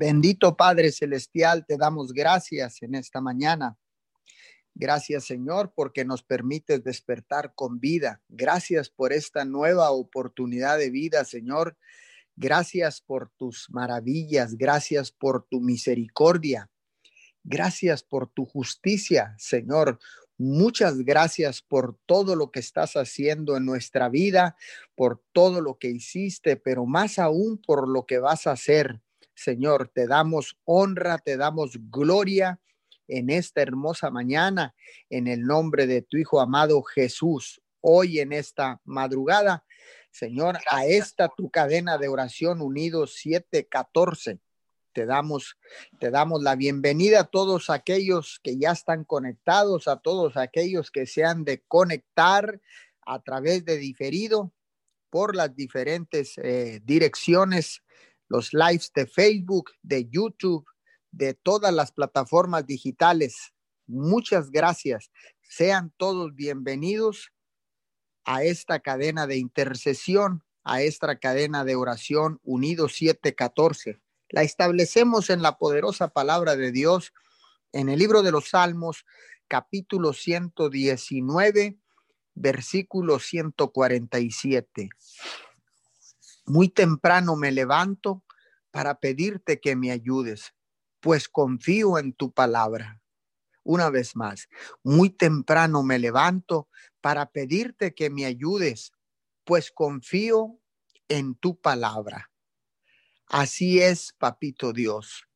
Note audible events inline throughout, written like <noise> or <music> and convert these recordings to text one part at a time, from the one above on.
Bendito Padre Celestial, te damos gracias en esta mañana. Gracias Señor porque nos permites despertar con vida. Gracias por esta nueva oportunidad de vida, Señor. Gracias por tus maravillas. Gracias por tu misericordia. Gracias por tu justicia, Señor. Muchas gracias por todo lo que estás haciendo en nuestra vida, por todo lo que hiciste, pero más aún por lo que vas a hacer. Señor, te damos honra, te damos gloria en esta hermosa mañana, en el nombre de tu Hijo amado Jesús, hoy en esta madrugada. Señor, a esta tu cadena de oración unidos 714 te damos, te damos la bienvenida a todos aquellos que ya están conectados, a todos aquellos que se han de conectar a través de diferido por las diferentes eh, direcciones, los lives de Facebook, de YouTube, de todas las plataformas digitales. Muchas gracias. Sean todos bienvenidos a esta cadena de intercesión, a esta cadena de oración unido 714 la establecemos en la poderosa palabra de Dios en el libro de los Salmos, capítulo 119, versículo 147. Muy temprano me levanto para pedirte que me ayudes, pues confío en tu palabra. Una vez más, muy temprano me levanto para pedirte que me ayudes, pues confío en tu palabra. Así es, papito Dios.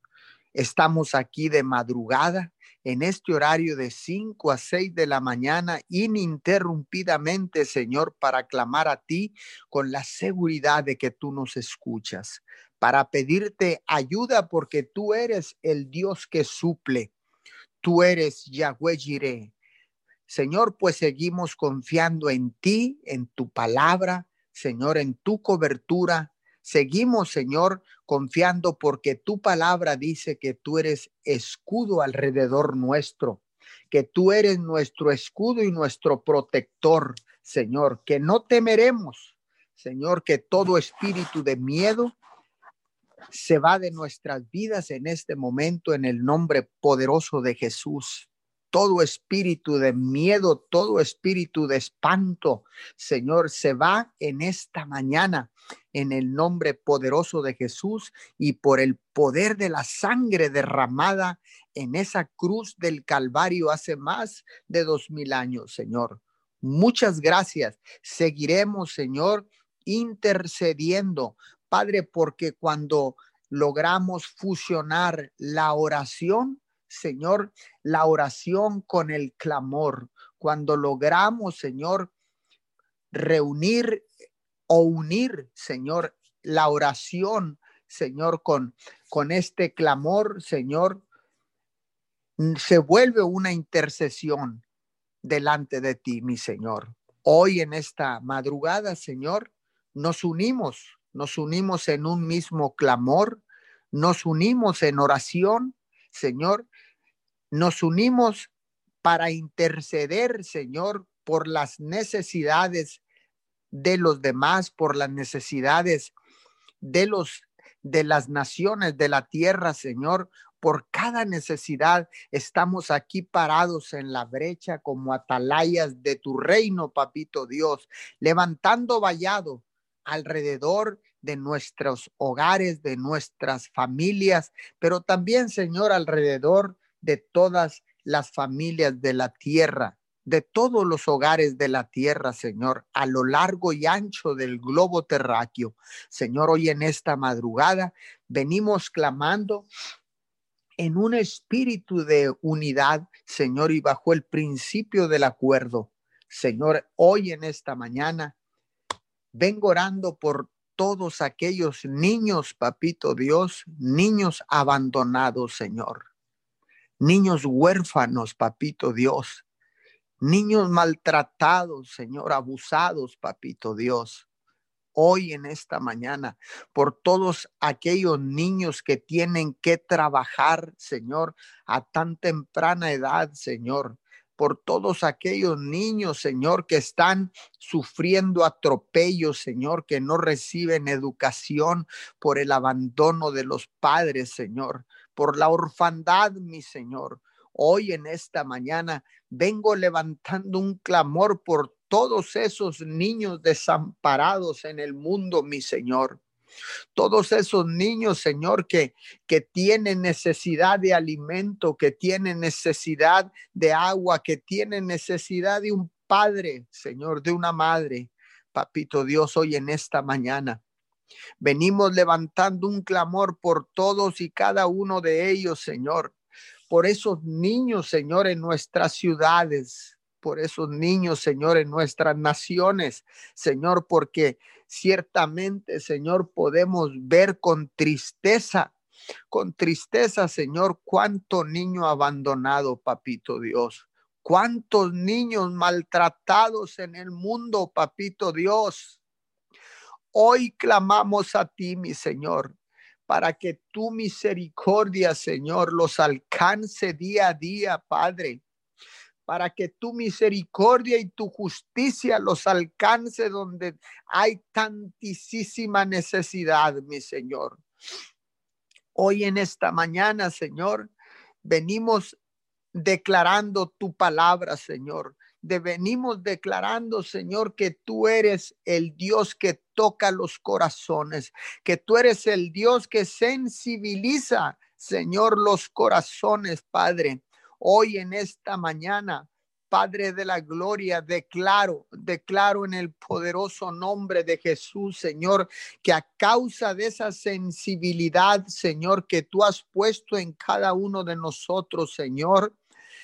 Estamos aquí de madrugada en este horario de 5 a 6 de la mañana ininterrumpidamente, Señor, para clamar a ti con la seguridad de que tú nos escuchas, para pedirte ayuda porque tú eres el Dios que suple. Tú eres Yahweh Jireh. Señor, pues seguimos confiando en ti, en tu palabra, Señor, en tu cobertura, Seguimos, Señor, confiando porque tu palabra dice que tú eres escudo alrededor nuestro, que tú eres nuestro escudo y nuestro protector, Señor, que no temeremos, Señor, que todo espíritu de miedo se va de nuestras vidas en este momento en el nombre poderoso de Jesús todo espíritu de miedo, todo espíritu de espanto, Señor, se va en esta mañana en el nombre poderoso de Jesús y por el poder de la sangre derramada en esa cruz del Calvario hace más de dos mil años, Señor. Muchas gracias. Seguiremos, Señor, intercediendo, Padre, porque cuando logramos fusionar la oración, Señor, la oración con el clamor. Cuando logramos, Señor, reunir o unir, Señor, la oración, Señor, con, con este clamor, Señor, se vuelve una intercesión delante de ti, mi Señor. Hoy en esta madrugada, Señor, nos unimos, nos unimos en un mismo clamor, nos unimos en oración, Señor, nos unimos para interceder, Señor, por las necesidades de los demás, por las necesidades de los de las naciones de la tierra, Señor, por cada necesidad estamos aquí parados en la brecha como atalayas de tu reino, papito Dios, levantando vallado alrededor de nuestros hogares, de nuestras familias, pero también, Señor, alrededor de todas las familias de la tierra, de todos los hogares de la tierra, Señor, a lo largo y ancho del globo terráqueo. Señor, hoy en esta madrugada venimos clamando en un espíritu de unidad, Señor, y bajo el principio del acuerdo. Señor, hoy en esta mañana vengo orando por todos aquellos niños, papito Dios, niños abandonados, Señor niños huérfanos, papito Dios, niños maltratados, Señor, abusados, papito Dios. Hoy en esta mañana, por todos aquellos niños que tienen que trabajar, Señor, a tan temprana edad, Señor, por todos aquellos niños, Señor, que están sufriendo atropellos, Señor, que no reciben educación por el abandono de los padres, Señor, por la orfandad, mi Señor. Hoy en esta mañana vengo levantando un clamor por todos esos niños desamparados en el mundo, mi Señor. Todos esos niños, Señor, que, que tienen necesidad de alimento, que tienen necesidad de agua, que tienen necesidad de un padre, Señor, de una madre. Papito Dios, hoy en esta mañana venimos levantando un clamor por todos y cada uno de ellos, Señor, por esos niños, Señor, en nuestras ciudades, por esos niños, Señor, en nuestras naciones, Señor, porque ciertamente, Señor, podemos ver con tristeza, con tristeza, Señor, cuánto niño abandonado, papito Dios. Cuántos niños maltratados en el mundo, papito Dios. Hoy clamamos a ti, mi Señor, para que tu misericordia, Señor, los alcance día a día, Padre para que tu misericordia y tu justicia los alcance donde hay tantísima necesidad, mi Señor. Hoy en esta mañana, Señor, venimos declarando tu palabra, Señor. De venimos declarando, Señor, que tú eres el Dios que toca los corazones, que tú eres el Dios que sensibiliza, Señor, los corazones, Padre. Hoy en esta mañana, Padre de la gloria, declaro, declaro en el poderoso nombre de Jesús, Señor, que a causa de esa sensibilidad, Señor, que tú has puesto en cada uno de nosotros, Señor,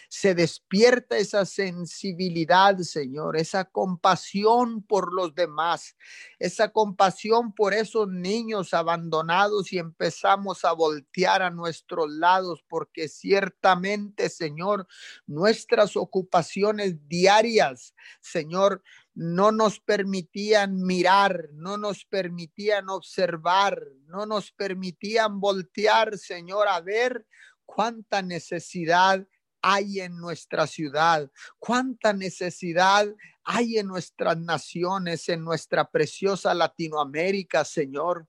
se despierta esa sensibilidad, Señor, esa compasión por los demás, esa compasión por esos niños abandonados y empezamos a voltear a nuestros lados porque ciertamente, Señor, nuestras ocupaciones diarias, Señor, no nos permitían mirar, no nos permitían observar, no nos permitían voltear, Señor, a ver cuánta necesidad hay en nuestra ciudad, cuánta necesidad hay en nuestras naciones, en nuestra preciosa Latinoamérica, Señor.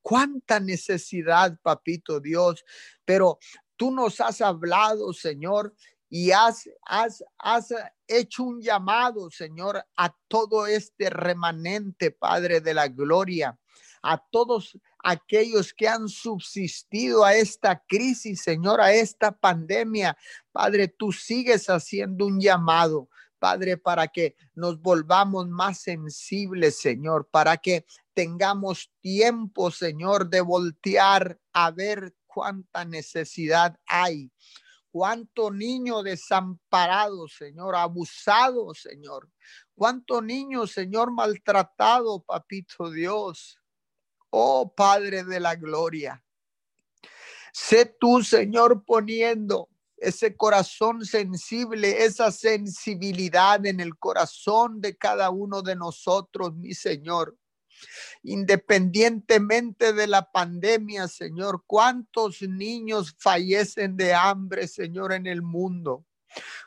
Cuánta necesidad, papito Dios. Pero tú nos has hablado, Señor, y has, has, has hecho un llamado, Señor, a todo este remanente, Padre de la Gloria, a todos aquellos que han subsistido a esta crisis, Señor, a esta pandemia. Padre, tú sigues haciendo un llamado. Padre, para que nos volvamos más sensibles, Señor, para que tengamos tiempo, Señor, de voltear a ver cuánta necesidad hay. Cuánto niño desamparado, Señor, abusado, Señor. Cuánto niño, Señor, maltratado, papito Dios. Oh Padre de la Gloria, sé tú, Señor, poniendo ese corazón sensible, esa sensibilidad en el corazón de cada uno de nosotros, mi Señor. Independientemente de la pandemia, Señor, ¿cuántos niños fallecen de hambre, Señor, en el mundo?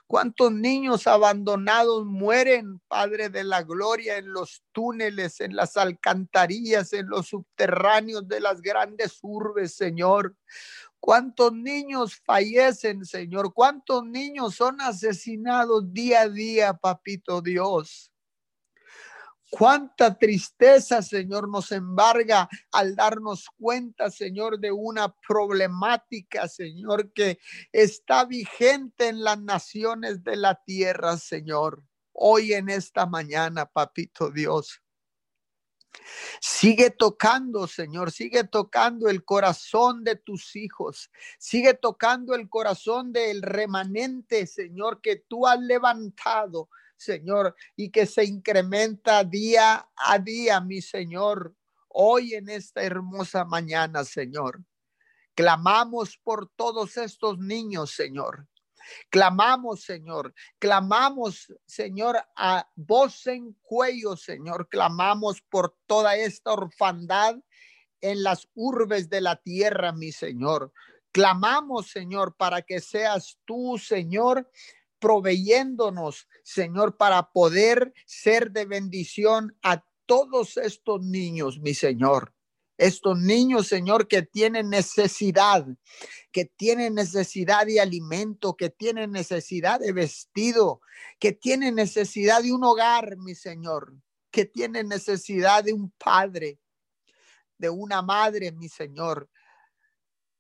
¿Cuántos niños abandonados mueren, Padre de la Gloria, en los túneles, en las alcantarillas, en los subterráneos de las grandes urbes, Señor? ¿Cuántos niños fallecen, Señor? ¿Cuántos niños son asesinados día a día, Papito Dios? Cuánta tristeza, Señor, nos embarga al darnos cuenta, Señor, de una problemática, Señor, que está vigente en las naciones de la tierra, Señor. Hoy en esta mañana, papito Dios. Sigue tocando, Señor, sigue tocando el corazón de tus hijos, sigue tocando el corazón del remanente, Señor, que tú has levantado Señor, y que se incrementa día a día, mi Señor, hoy en esta hermosa mañana, Señor. Clamamos por todos estos niños, Señor. Clamamos, Señor. Clamamos, Señor, a voz en cuello, Señor. Clamamos por toda esta orfandad en las urbes de la tierra, mi Señor. Clamamos, Señor, para que seas tú, Señor, proveyéndonos, Señor, para poder ser de bendición a todos estos niños, mi Señor. Estos niños, Señor, que tienen necesidad, que tienen necesidad de alimento, que tienen necesidad de vestido, que tienen necesidad de un hogar, mi Señor, que tienen necesidad de un padre, de una madre, mi Señor.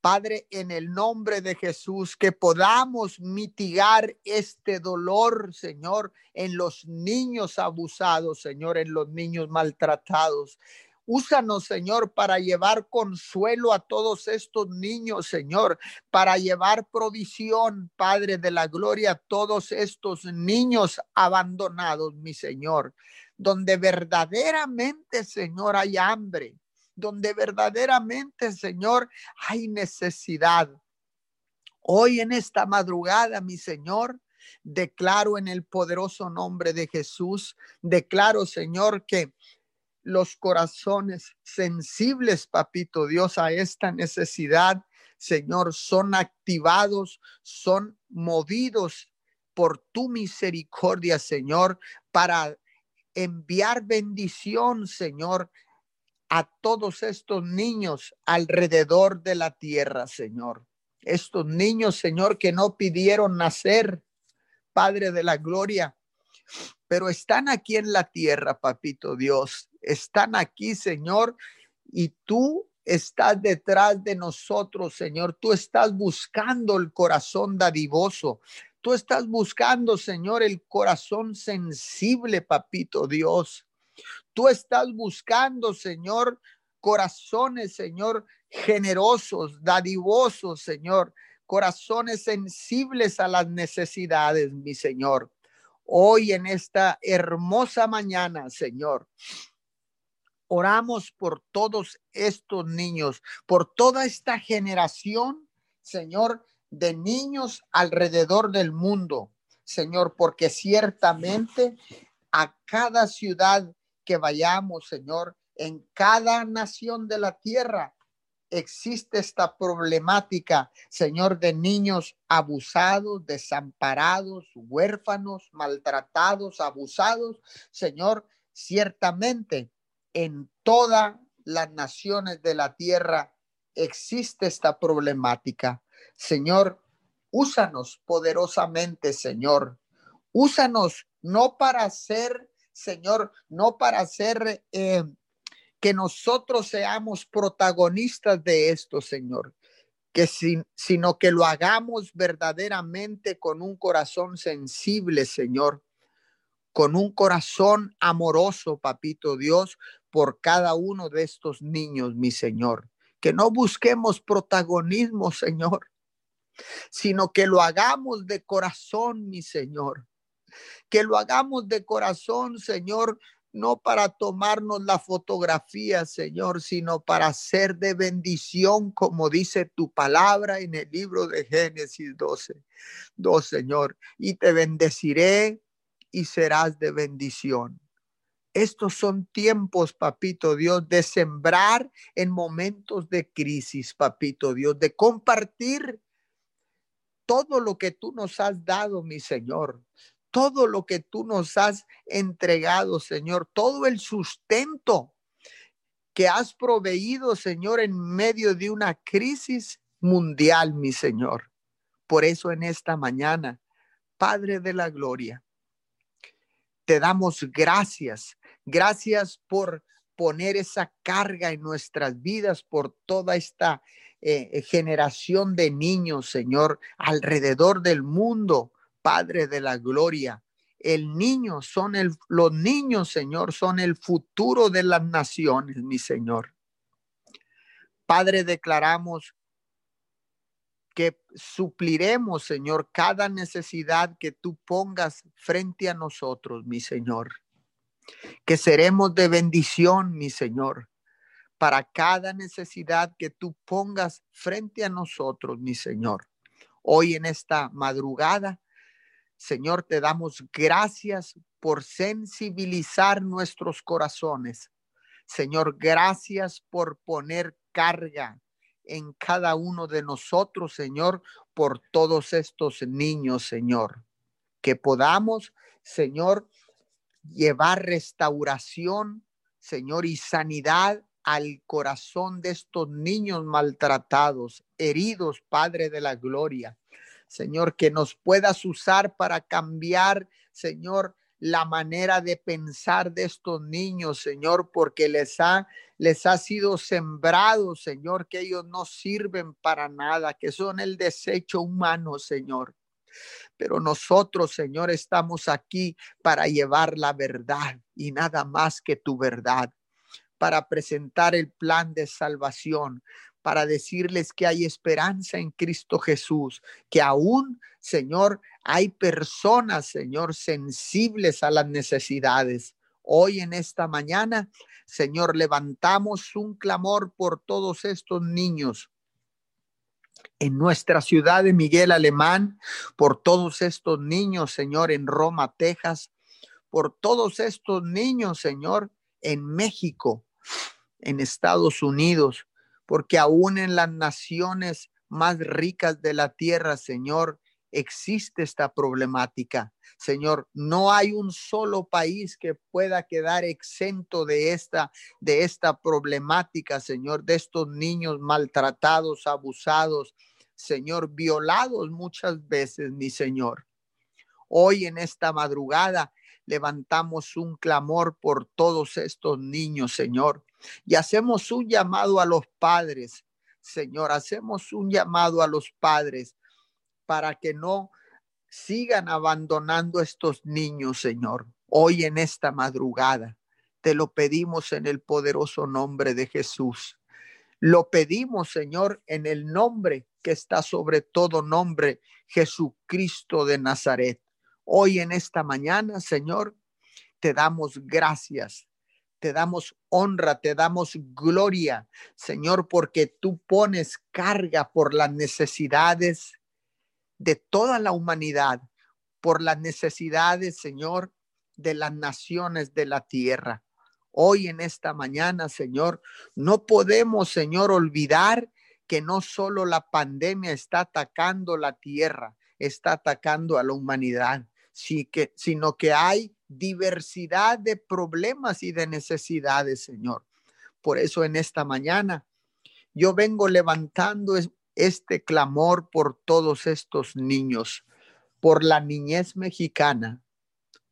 Padre, en el nombre de Jesús, que podamos mitigar este dolor, Señor, en los niños abusados, Señor, en los niños maltratados. Úsanos, Señor, para llevar consuelo a todos estos niños, Señor, para llevar provisión, Padre de la Gloria, a todos estos niños abandonados, mi Señor, donde verdaderamente, Señor, hay hambre, donde verdaderamente, Señor, hay necesidad. Hoy en esta madrugada, mi Señor, declaro en el poderoso nombre de Jesús, declaro, Señor, que los corazones sensibles, papito Dios, a esta necesidad, Señor, son activados, son movidos por tu misericordia, Señor, para enviar bendición, Señor, a todos estos niños alrededor de la tierra, Señor. Estos niños, Señor, que no pidieron nacer, Padre de la Gloria, pero están aquí en la tierra, papito Dios. Están aquí, Señor, y tú estás detrás de nosotros, Señor. Tú estás buscando el corazón dadivoso. Tú estás buscando, Señor, el corazón sensible, papito Dios. Tú estás buscando, Señor, corazones, Señor, generosos, dadivosos, Señor, corazones sensibles a las necesidades, mi Señor. Hoy en esta hermosa mañana, Señor, oramos por todos estos niños, por toda esta generación, Señor, de niños alrededor del mundo, Señor, porque ciertamente a cada ciudad que vayamos, Señor, en cada nación de la tierra existe esta problemática, Señor, de niños abusados, desamparados, huérfanos, maltratados, abusados. Señor, ciertamente en todas las naciones de la tierra existe esta problemática. Señor, úsanos poderosamente, Señor. Úsanos no para ser Señor, no para ser eh, que nosotros seamos protagonistas de esto, Señor, que sino que lo hagamos verdaderamente con un corazón sensible, Señor, con un corazón amoroso, papito Dios, por cada uno de estos niños, mi Señor. Que no busquemos protagonismo, Señor, sino que lo hagamos de corazón, mi Señor que lo hagamos de corazón, Señor, no para tomarnos la fotografía, Señor, sino para ser de bendición, como dice tu palabra en el libro de Génesis 12. 2, Señor, y te bendeciré y serás de bendición. Estos son tiempos, papito Dios, de sembrar en momentos de crisis, papito Dios, de compartir todo lo que tú nos has dado, mi Señor todo lo que tú nos has entregado, Señor, todo el sustento que has proveído, Señor, en medio de una crisis mundial, mi Señor. Por eso en esta mañana, Padre de la Gloria, te damos gracias. Gracias por poner esa carga en nuestras vidas, por toda esta eh, generación de niños, Señor, alrededor del mundo Padre de la gloria. El niño son el, los niños, Señor, son el futuro de las naciones, mi Señor. Padre, declaramos que supliremos, Señor, cada necesidad que tú pongas frente a nosotros, mi Señor. Que seremos de bendición, mi Señor, para cada necesidad que tú pongas frente a nosotros, mi Señor. Hoy en esta madrugada Señor, te damos gracias por sensibilizar nuestros corazones. Señor, gracias por poner carga en cada uno de nosotros, Señor, por todos estos niños, Señor, que podamos, Señor, llevar restauración, Señor, y sanidad al corazón de estos niños maltratados, heridos, Padre de la Gloria. Señor, que nos puedas usar para cambiar, Señor, la manera de pensar de estos niños, Señor, porque les ha, les ha sido sembrado, Señor, que ellos no sirven para nada, que son el desecho humano, Señor. Pero nosotros, Señor, estamos aquí para llevar la verdad y nada más que tu verdad, para presentar el plan de salvación, para decirles que hay esperanza en Cristo Jesús, que aún, Señor, hay personas, Señor, sensibles a las necesidades. Hoy en esta mañana, Señor, levantamos un clamor por todos estos niños en nuestra ciudad de Miguel Alemán, por todos estos niños, Señor, en Roma, Texas, por todos estos niños, Señor, en México, en Estados Unidos, porque aún en las naciones más ricas de la tierra, Señor, existe esta problemática. Señor, no hay un solo país que pueda quedar exento de esta de esta problemática, Señor, de estos niños maltratados, abusados, Señor, violados muchas veces, mi Señor. Hoy en esta madrugada levantamos un clamor por todos estos niños, Señor, y hacemos un llamado a los padres, Señor, hacemos un llamado a los padres para que no sigan abandonando estos niños, Señor. Hoy en esta madrugada te lo pedimos en el poderoso nombre de Jesús. Lo pedimos, Señor, en el nombre que está sobre todo nombre, Jesucristo de Nazaret. Hoy en esta mañana, Señor, te damos gracias, te damos honra, te damos gloria, Señor, porque tú pones carga por las necesidades de toda la humanidad, por las necesidades, Señor, de las naciones de la tierra. Hoy en esta mañana, Señor, no podemos, Señor, olvidar que no solo la pandemia está atacando la tierra, está atacando a la humanidad, sino que hay diversidad de problemas y de necesidades, Señor. Por eso en esta mañana yo vengo levantando este clamor por todos estos niños, por la niñez mexicana,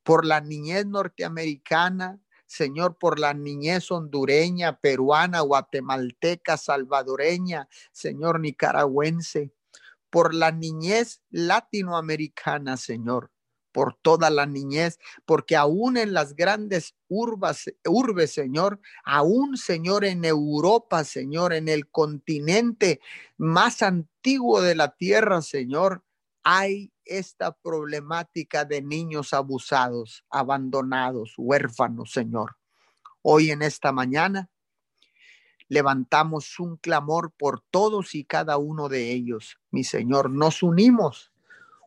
por la niñez norteamericana, Señor, por la niñez hondureña, peruana, guatemalteca, salvadoreña, Señor, nicaragüense, por la niñez latinoamericana, Señor por toda la niñez, porque aún en las grandes urbas, urbes, Señor, aún, Señor, en Europa, Señor, en el continente más antiguo de la tierra, Señor, hay esta problemática de niños abusados, abandonados, huérfanos, Señor. Hoy en esta mañana levantamos un clamor por todos y cada uno de ellos. Mi Señor, nos unimos,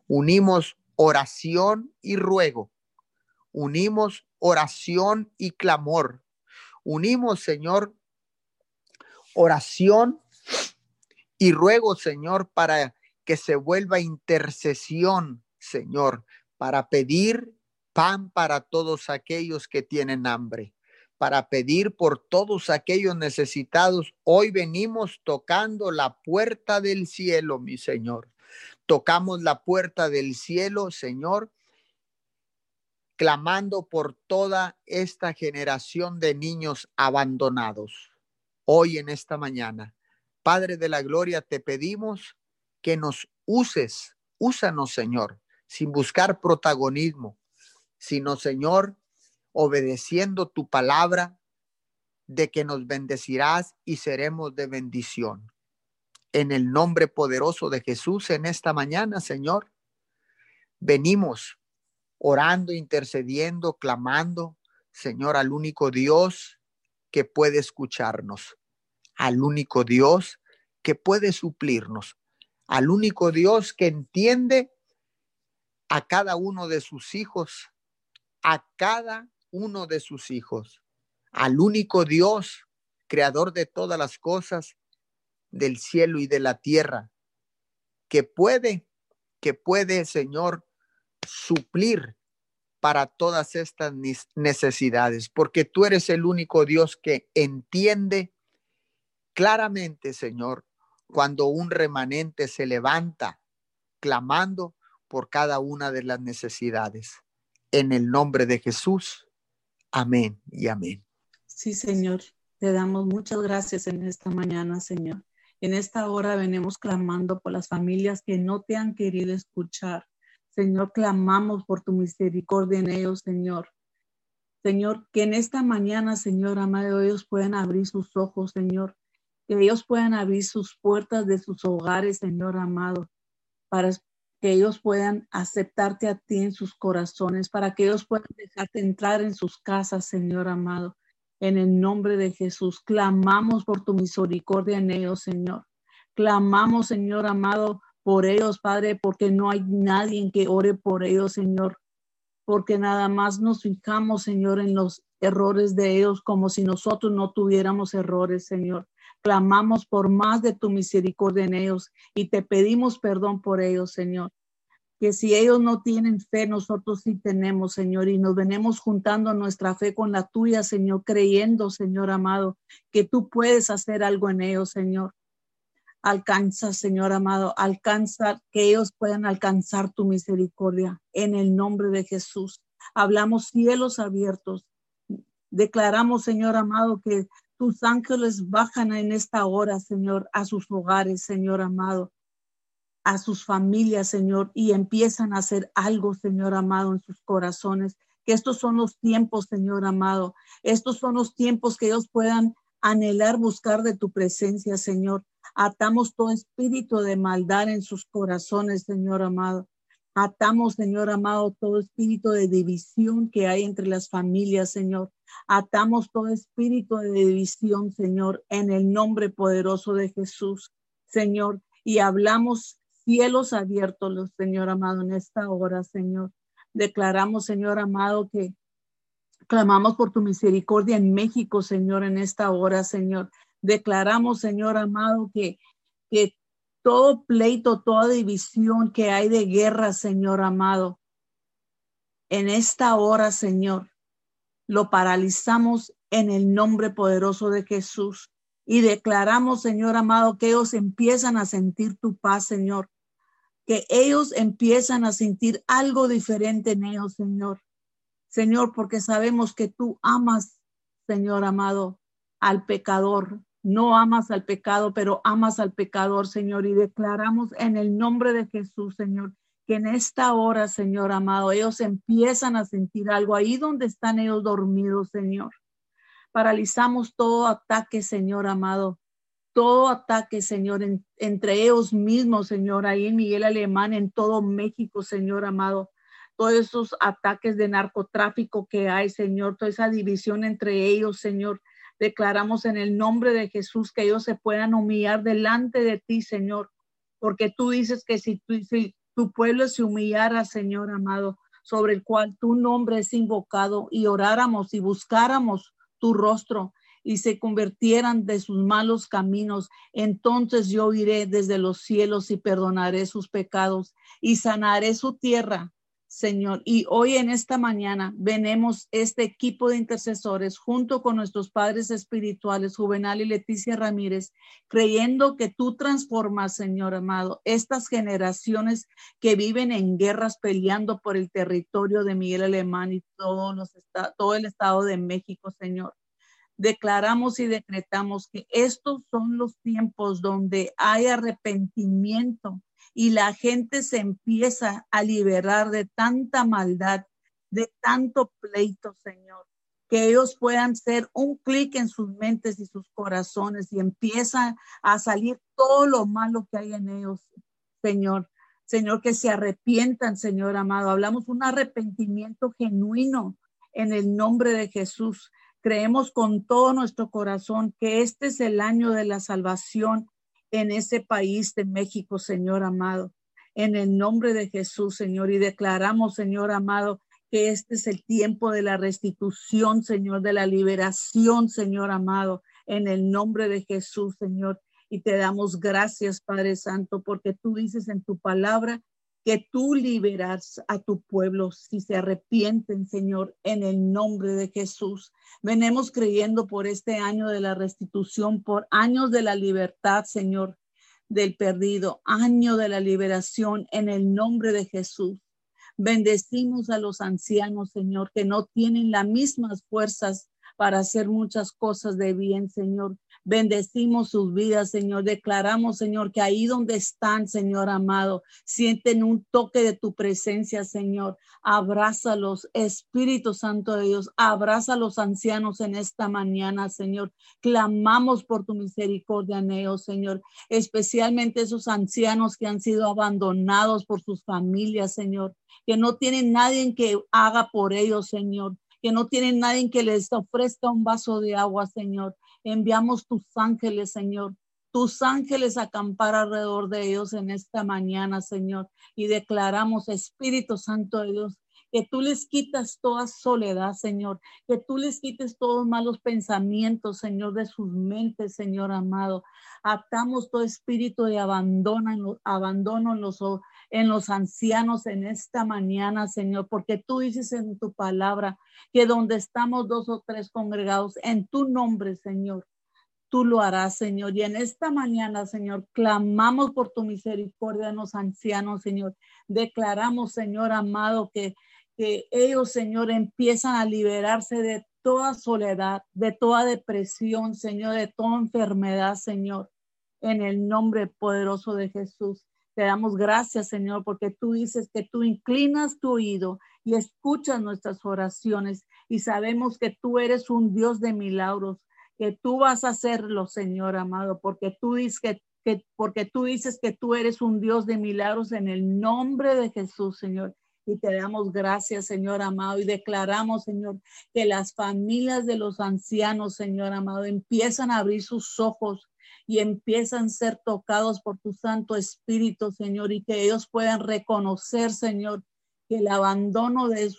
unimos oración y ruego. Unimos oración y clamor. Unimos, Señor, oración y ruego, Señor, para que se vuelva intercesión, Señor, para pedir pan para todos aquellos que tienen hambre, para pedir por todos aquellos necesitados. Hoy venimos tocando la puerta del cielo, mi Señor tocamos la puerta del cielo, Señor, clamando por toda esta generación de niños abandonados. Hoy en esta mañana, Padre de la Gloria, te pedimos que nos uses, úsanos, Señor, sin buscar protagonismo, sino, Señor, obedeciendo tu palabra de que nos bendecirás y seremos de bendición en el nombre poderoso de Jesús en esta mañana, Señor. Venimos orando, intercediendo, clamando, Señor, al único Dios que puede escucharnos, al único Dios que puede suplirnos, al único Dios que entiende a cada uno de sus hijos, a cada uno de sus hijos, al único Dios, creador de todas las cosas, del cielo y de la tierra, que puede, que puede, Señor, suplir para todas estas necesidades, porque tú eres el único Dios que entiende claramente, Señor, cuando un remanente se levanta clamando por cada una de las necesidades. En el nombre de Jesús. Amén y amén. Sí, Señor. Te damos muchas gracias en esta mañana, Señor. En esta hora venimos clamando por las familias que no te han querido escuchar. Señor, clamamos por tu misericordia en ellos, Señor. Señor, que en esta mañana, Señor amado, ellos puedan abrir sus ojos, Señor. Que ellos puedan abrir sus puertas de sus hogares, Señor amado, para que ellos puedan aceptarte a ti en sus corazones, para que ellos puedan dejarte entrar en sus casas, Señor amado. En el nombre de Jesús, clamamos por tu misericordia en ellos, Señor. Clamamos, Señor amado, por ellos, Padre, porque no hay nadie que ore por ellos, Señor. Porque nada más nos fijamos, Señor, en los errores de ellos como si nosotros no tuviéramos errores, Señor. Clamamos por más de tu misericordia en ellos y te pedimos perdón por ellos, Señor. Que si ellos no tienen fe, nosotros sí tenemos, Señor, y nos venimos juntando nuestra fe con la tuya, Señor, creyendo, Señor amado, que tú puedes hacer algo en ellos, Señor. Alcanza, Señor amado, alcanza que ellos puedan alcanzar tu misericordia en el nombre de Jesús. Hablamos cielos abiertos. Declaramos, Señor amado, que tus ángeles bajan en esta hora, Señor, a sus hogares, Señor amado, a sus familias, Señor, y empiezan a hacer algo, Señor amado, en sus corazones. Que estos son los tiempos, Señor amado. Estos son los tiempos que ellos puedan anhelar buscar de tu presencia, Señor. Atamos todo espíritu de maldad en sus corazones, Señor amado. Atamos, Señor amado, todo espíritu de división que hay entre las familias, Señor. Atamos todo espíritu de división, Señor, en el nombre poderoso de Jesús, Señor. Y hablamos cielos abiertos, Señor amado, en esta hora, Señor. Declaramos, Señor amado, que clamamos por tu misericordia en México, Señor, en esta hora, Señor. Declaramos, Señor amado, que, que todo pleito, toda división que hay de guerra, Señor amado, en esta hora, Señor, lo paralizamos en el nombre poderoso de Jesús. Y declaramos, Señor amado, que ellos empiezan a sentir tu paz, Señor. Que ellos empiezan a sentir algo diferente en ellos, Señor. Señor, porque sabemos que tú amas, Señor amado, al pecador. No amas al pecado, pero amas al pecador, Señor. Y declaramos en el nombre de Jesús, Señor, que en esta hora, Señor amado, ellos empiezan a sentir algo ahí donde están ellos dormidos, Señor. Paralizamos todo ataque, Señor amado, todo ataque, Señor, entre ellos mismos, Señor, ahí en Miguel Alemán, en todo México, Señor amado. Todos esos ataques de narcotráfico que hay, Señor, toda esa división entre ellos, Señor. Declaramos en el nombre de Jesús que ellos se puedan humillar delante de ti, Señor, porque tú dices que si, tú, si tu pueblo se humillara, Señor amado, sobre el cual tu nombre es invocado y oráramos y buscáramos tu rostro y se convirtieran de sus malos caminos, entonces yo iré desde los cielos y perdonaré sus pecados y sanaré su tierra. Señor. Y hoy en esta mañana venemos este equipo de intercesores junto con nuestros padres espirituales, Juvenal y Leticia Ramírez, creyendo que tú transformas, Señor amado, estas generaciones que viven en guerras peleando por el territorio de Miguel Alemán y los todo el estado de México, Señor. Declaramos y decretamos que estos son los tiempos donde hay arrepentimiento y la gente se empieza a liberar de tanta maldad, de tanto pleito, Señor, que ellos puedan ser un clic en sus mentes y sus corazones y empieza a salir todo lo malo que hay en ellos, Señor. Señor, que se arrepientan, Señor amado. Hablamos un arrepentimiento genuino en el nombre de Jesús. Creemos con todo nuestro corazón que este es el año de la salvación en ese país de México, Señor amado. En el nombre de Jesús, Señor, y declaramos, Señor amado, que este es el tiempo de la restitución, Señor, de la liberación, Señor amado, en el nombre de Jesús, Señor. Y te damos gracias, Padre Santo, porque tú dices en tu palabra que tú liberas a tu pueblo si se arrepienten, Señor, en el nombre de Jesús. Venemos creyendo por este año de la restitución, por años de la libertad, Señor, del perdido, año de la liberación en el nombre de Jesús. Bendecimos a los ancianos, Señor, que no tienen las mismas fuerzas para hacer muchas cosas de bien, Señor. Bendecimos sus vidas, Señor. Declaramos, Señor, que ahí donde están, Señor amado, sienten un toque de tu presencia, Señor. Abrázalos, Espíritu Santo de Dios. Abraza a los ancianos en esta mañana, Señor. Clamamos por tu misericordia, Neo, Señor. Especialmente esos ancianos que han sido abandonados por sus familias, Señor. Que no tienen nadie que haga por ellos, Señor que no tienen nadie que les ofrezca un vaso de agua, Señor. Enviamos tus ángeles, Señor. Tus ángeles acampar alrededor de ellos en esta mañana, Señor. Y declaramos, Espíritu Santo de Dios, que tú les quitas toda soledad, Señor, que tú les quites todos malos pensamientos, Señor, de sus mentes, Señor amado. Atamos todo espíritu de abandono, abandono en los, en los ancianos en esta mañana, Señor, porque tú dices en tu palabra que donde estamos dos o tres congregados en tu nombre, Señor, tú lo harás, Señor. Y en esta mañana, Señor, clamamos por tu misericordia en los ancianos, Señor. Declaramos, Señor amado, que, que ellos, Señor, empiezan a liberarse de toda soledad, de toda depresión, Señor, de toda enfermedad, Señor, en el nombre poderoso de Jesús. Te damos gracias, Señor, porque tú dices que tú inclinas tu oído y escuchas nuestras oraciones y sabemos que tú eres un Dios de milagros, que tú vas a hacerlo, Señor amado, porque tú dices que, que, porque tú dices que tú eres un Dios de milagros en el nombre de Jesús, Señor. Y te damos gracias, Señor amado, y declaramos, Señor, que las familias de los ancianos, Señor amado, empiezan a abrir sus ojos y empiezan a ser tocados por tu Santo Espíritu, Señor, y que ellos puedan reconocer, Señor, que el abandono de,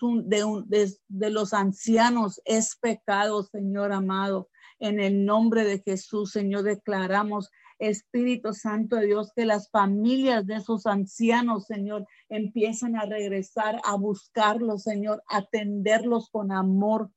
los ancianos es pecado, Señor amado. En el nombre de Jesús, Señor, declaramos, Espíritu Santo de Dios, que las familias de esos ancianos, Señor, empiezan a regresar a buscarlos, Señor, atenderlos con amor,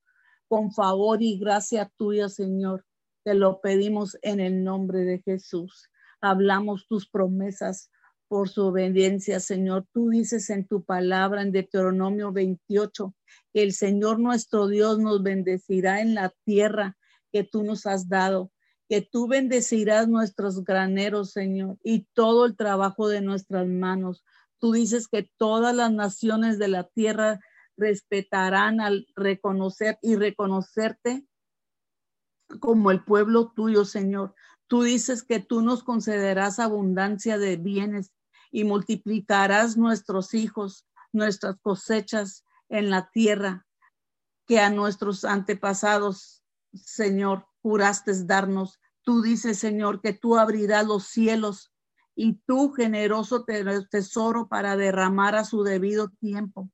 con favor y gracia tuya, Señor. Te lo pedimos en el nombre de Jesús. Hablamos tus promesas por su obediencia, Señor. Tú dices en tu palabra en Deuteronomio 28 que el Señor nuestro Dios nos bendecirá en la tierra que tú nos has dado, que tú bendecirás nuestros graneros, Señor, y todo el trabajo de nuestras manos. Tú dices que todas las naciones de la tierra respetarán al reconocer y reconocerte como el pueblo tuyo, Señor. Tú dices que tú nos concederás abundancia de bienes y multiplicarás nuestros hijos, nuestras cosechas en la tierra que a nuestros antepasados, Señor, juraste darnos. Tú dices, Señor, que tú abrirás los cielos y tú generoso tesoro para derramar a su debido tiempo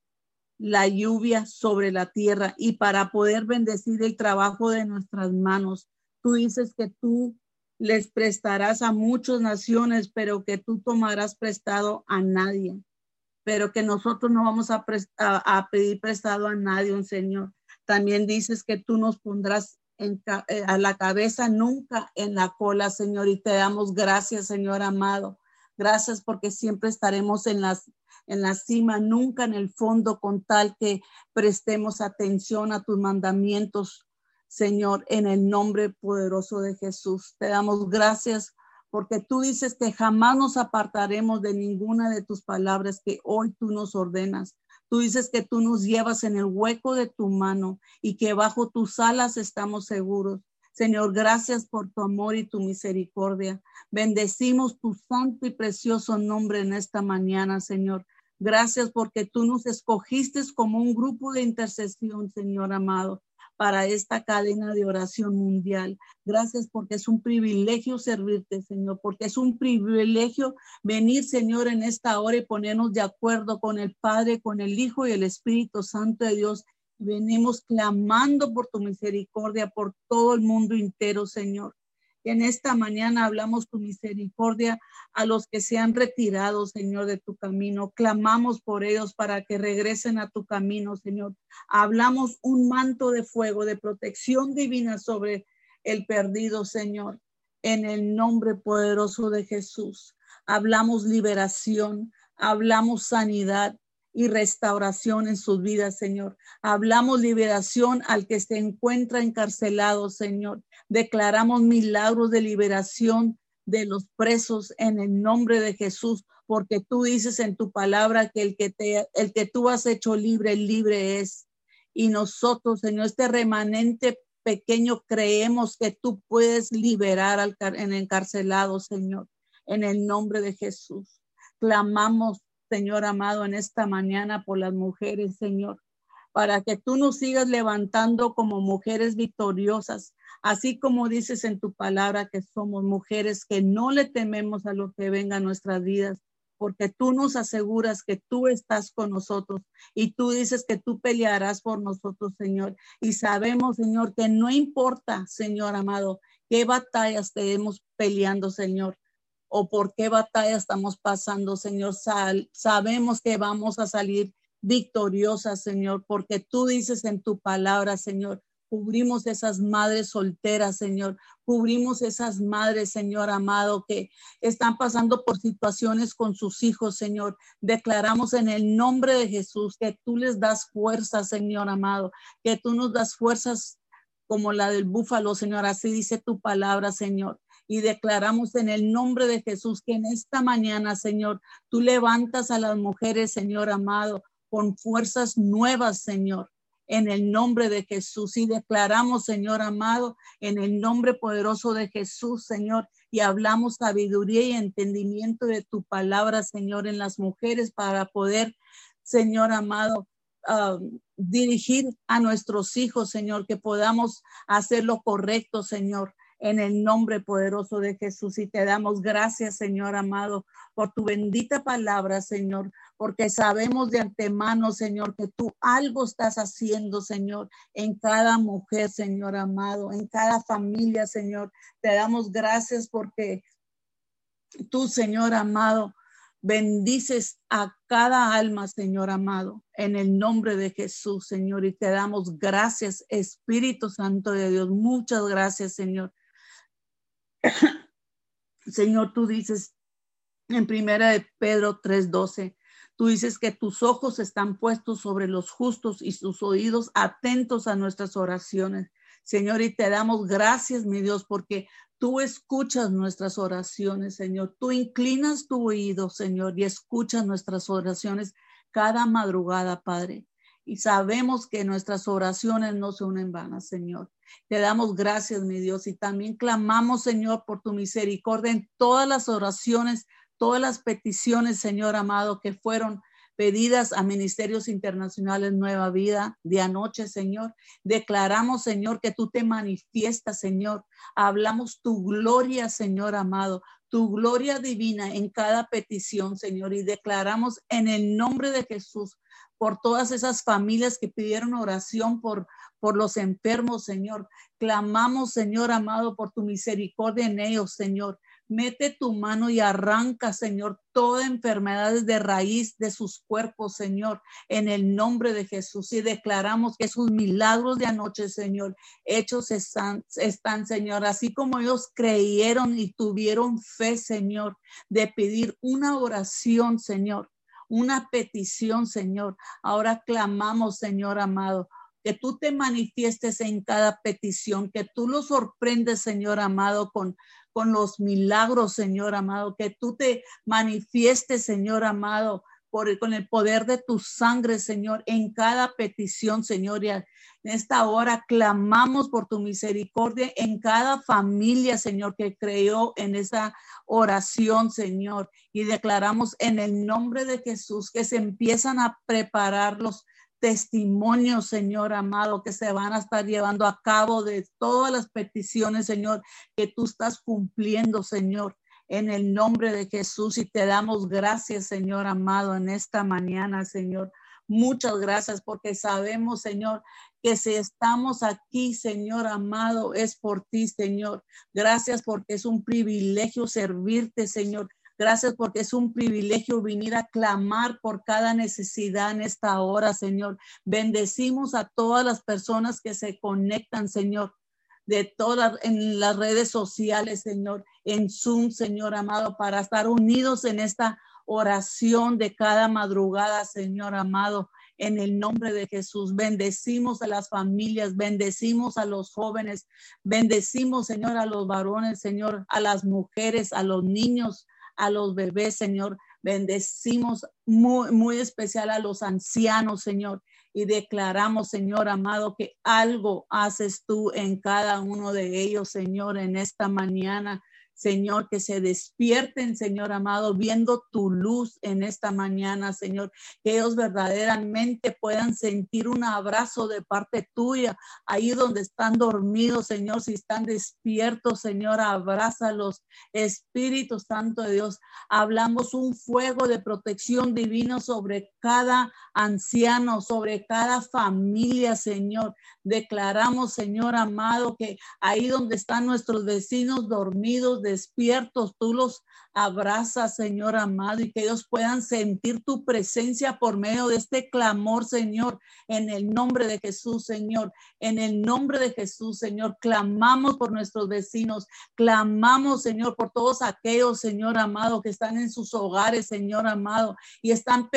la lluvia sobre la tierra y para poder bendecir el trabajo de nuestras manos. Tú dices que tú les prestarás a muchas naciones, pero que tú tomarás prestado a nadie, pero que nosotros no vamos a, a, pedir prestado a nadie, Señor. También dices que tú nos pondrás en, eh, a la cabeza, nunca en la cola, Señor, y te damos gracias, Señor amado. Gracias porque siempre estaremos en las en la cima, nunca en el fondo, con tal que prestemos atención a tus mandamientos, Señor, en el nombre poderoso de Jesús. Te damos gracias porque tú dices que jamás nos apartaremos de ninguna de tus palabras que hoy tú nos ordenas. Tú dices que tú nos llevas en el hueco de tu mano y que bajo tus alas estamos seguros. Señor, gracias por tu amor y tu misericordia. Bendecimos tu santo y precioso nombre en esta mañana, Señor. Gracias porque tú nos escogiste como un grupo de intercesión, Señor amado, para esta cadena de oración mundial. Gracias porque es un privilegio servirte, Señor, porque es un privilegio venir, Señor, en esta hora y ponernos de acuerdo con el Padre, con el Hijo y el Espíritu Santo de Dios. Venimos clamando por tu misericordia por todo el mundo entero, Señor. en esta mañana hablamos tu misericordia a los que se han retirado, Señor, de tu camino. Clamamos por ellos para que regresen a tu camino, Señor. Hablamos un manto de fuego, de protección divina sobre el perdido, Señor, en el nombre poderoso de Jesús. Hablamos liberación, hablamos sanidad, y restauración en sus vidas, Señor. Hablamos liberación al que se encuentra encarcelado, Señor. Declaramos milagros de liberación de los presos en el nombre de Jesús, porque tú dices en tu palabra que el que te el que tú has hecho libre, libre es. Y nosotros, Señor, este remanente pequeño creemos que tú puedes liberar al en encarcelado, Señor, en el nombre de Jesús. Clamamos Señor amado, en esta mañana por las mujeres, Señor, para que tú nos sigas levantando como mujeres victoriosas, así como dices en tu palabra que somos mujeres que no le tememos a lo que venga a nuestras vidas, porque tú nos aseguras que tú estás con nosotros y tú dices que tú pelearás por nosotros, Señor. Y sabemos, Señor, que no importa, Señor amado, qué batallas estemos peleando, Señor o por qué batalla estamos pasando, Señor. sabemos que vamos a salir victoriosas, Señor, porque tú dices en tu palabra, Señor, cubrimos esas madres solteras, Señor. Cubrimos esas madres, Señor amado, que están pasando por situaciones con sus hijos, Señor. Declaramos en el nombre de Jesús que tú les das fuerzas, Señor amado, que tú nos das fuerzas como la del búfalo, Señor. Así dice tu palabra, Señor y declaramos en el nombre de Jesús que en esta mañana, Señor, tú levantas a las mujeres, Señor amado, con fuerzas nuevas, Señor. En el nombre de Jesús y declaramos, Señor amado, en el nombre poderoso de Jesús, Señor, y hablamos sabiduría y entendimiento de tu palabra, Señor, en las mujeres para poder, Señor amado, ah, dirigir a nuestros hijos, Señor, que podamos hacer lo correcto, Señor, en el nombre poderoso de Jesús. Y te damos gracias, Señor amado, por tu bendita palabra, Señor, porque sabemos de antemano, Señor, que tú algo estás haciendo, Señor, en cada mujer, Señor amado, en cada familia, Señor. Te damos gracias porque tú, Señor amado, bendices a cada alma, Señor amado, en el nombre de Jesús, Señor, y te damos gracias, Espíritu Santo de Dios. Muchas gracias, Señor. <coughs> Señor, tú dices en primera de Pedro 3:12, tú dices que tus ojos están puestos sobre los justos y sus oídos atentos a nuestras oraciones. Señor, y te damos gracias, mi Dios, porque tú escuchas nuestras oraciones, Señor. Tú inclinas tu oído, Señor, y escuchas nuestras oraciones cada madrugada, Padre. Y sabemos que nuestras oraciones no son en vano, Señor. Te damos gracias, mi Dios, y también clamamos, Señor, por tu misericordia en todas las oraciones, todas las peticiones, Señor amado, que fueron pedidas a ministerios internacionales Nueva Vida de anoche, Señor. Declaramos, Señor, que tú te manifiestas, Señor. Hablamos tu gloria, Señor amado, tu gloria divina en cada petición, Señor. Y declaramos en el nombre de Jesús por todas esas familias que pidieron oración por, por los enfermos, Señor. Clamamos, Señor amado, por tu misericordia en ellos, Señor. Mete tu mano y arranca, Señor, toda enfermedad de raíz de sus cuerpos, Señor, en el nombre de Jesús. Y declaramos que sus milagros de anoche, Señor, hechos están, están, Señor, así como ellos creyeron y tuvieron fe, Señor, de pedir una oración, Señor una petición, Señor. Ahora clamamos, Señor amado, que tú te manifiestes en cada petición, que tú lo sorprendes, Señor amado, con, con los milagros, Señor amado, que tú te manifiestes, Señor amado, por, con el poder de tu sangre, Señor, en cada petición, Señor. Y en esta hora clamamos por tu misericordia en cada familia, Señor, que creyó en esa oración, Señor. Y declaramos en el nombre de Jesús que se empiezan a preparar los testimonios, Señor amado, que se van a estar llevando a cabo de todas las peticiones, Señor, que tú estás cumpliendo, Señor en el nombre de Jesús y te damos gracias, Señor amado, en esta mañana, Señor, Muchas gracias porque sabemos, Señor, que si estamos aquí, Señor amado, es por ti, Señor. Gracias porque es un privilegio servirte, Señor. Gracias porque es un privilegio venir a clamar por cada necesidad en esta hora, Señor. Bendecimos a todas las personas que se conectan, Señor de todas en las redes sociales, Señor, en Zoom, Señor amado, para estar unidos en esta oración de cada madrugada, Señor amado, en el nombre de Jesús. Bendecimos a las familias, bendecimos a los jóvenes, bendecimos, Señor, a los varones, Señor, a las mujeres, a los niños, a los bebés, Señor. Bendecimos muy, muy especial a los ancianos, Señor y declaramos, Señor amado, que algo haces tú en cada uno de ellos, Señor, en esta mañana. Señor, que se despierten, Señor amado, viendo tu luz en esta mañana, Señor, que ellos verdaderamente puedan sentir un abrazo de parte tuya, ahí donde están dormidos, Señor, si están despiertos, Señor, abrázalos, Espíritu Santo de Dios, hablamos un fuego de protección divino sobre cada anciano, sobre cada familia, Señor. Declaramos, Señor amado, que ahí donde están nuestros vecinos dormidos, despiertos, tú los abrazas, Señor amado, y que ellos puedan sentir tu presencia por medio de este clamor, Señor, en el nombre de Jesús, Señor, en el nombre de Jesús, Señor. Clamamos por nuestros vecinos, clamamos, Señor, por todos aquellos, Señor amado, que están en sus hogares, Señor amado, y están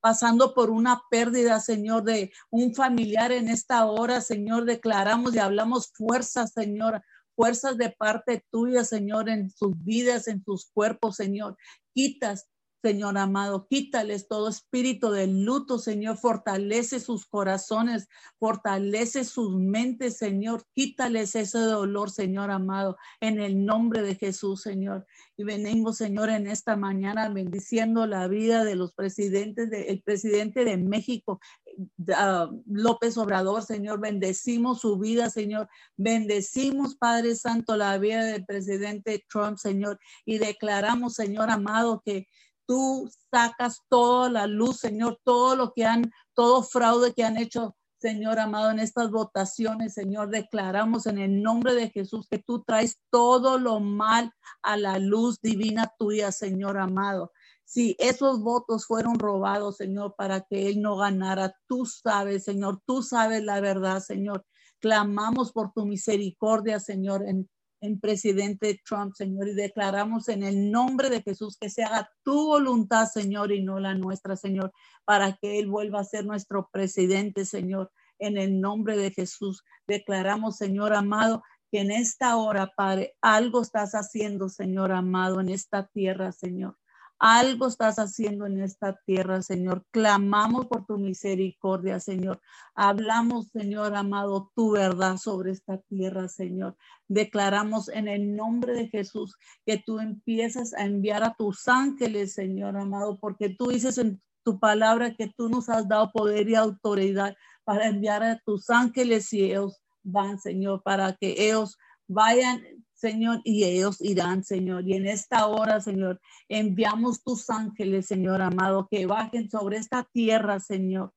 pasando por una pérdida, Señor, de un familiar en esta hora, Señor, declaramos y hablamos fuerza, Señor, fuerzas de parte tuya, Señor, en sus vidas, en sus cuerpos, Señor. Quitas Señor amado, quítales todo espíritu de luto, Señor, fortalece sus corazones, fortalece sus mentes, Señor, quítales ese dolor, Señor amado, en el nombre de Jesús, Señor. Y venimos, Señor, en esta mañana bendiciendo la vida de los presidentes, del presidente de México, uh, López Obrador, Señor, bendecimos su vida, Señor, bendecimos, Padre Santo, la vida del presidente Trump, Señor, y declaramos, Señor amado, que tú sacas toda la luz, Señor, todo lo que han, todo fraude que han hecho, Señor amado, en estas votaciones, Señor, declaramos en el nombre de Jesús que tú traes todo lo mal a la luz divina tuya, Señor amado. Si esos votos fueron robados, Señor, para que Él no ganara, tú sabes, Señor, tú sabes la verdad, Señor. Clamamos por tu misericordia, Señor, en en presidente Trump, Señor, y declaramos en el nombre de Jesús que se haga tu voluntad, Señor, y no la nuestra, Señor, para que Él vuelva a ser nuestro presidente, Señor. En el nombre de Jesús, declaramos, Señor amado, que en esta hora, Padre, algo estás haciendo, Señor amado, en esta tierra, Señor. Algo estás haciendo en esta tierra, Señor. Clamamos por tu misericordia, Señor. Hablamos, Señor amado, tu verdad sobre esta tierra, Señor. Declaramos en el nombre de Jesús que tú empiezas a enviar a tus ángeles, Señor amado, porque tú dices en tu palabra que tú nos has dado poder y autoridad para enviar a tus ángeles y ellos van, Señor, para que ellos vayan Señor, y ellos irán, Señor. Y en esta hora, Señor, enviamos tus ángeles, Señor amado, que bajen sobre esta tierra, Señor,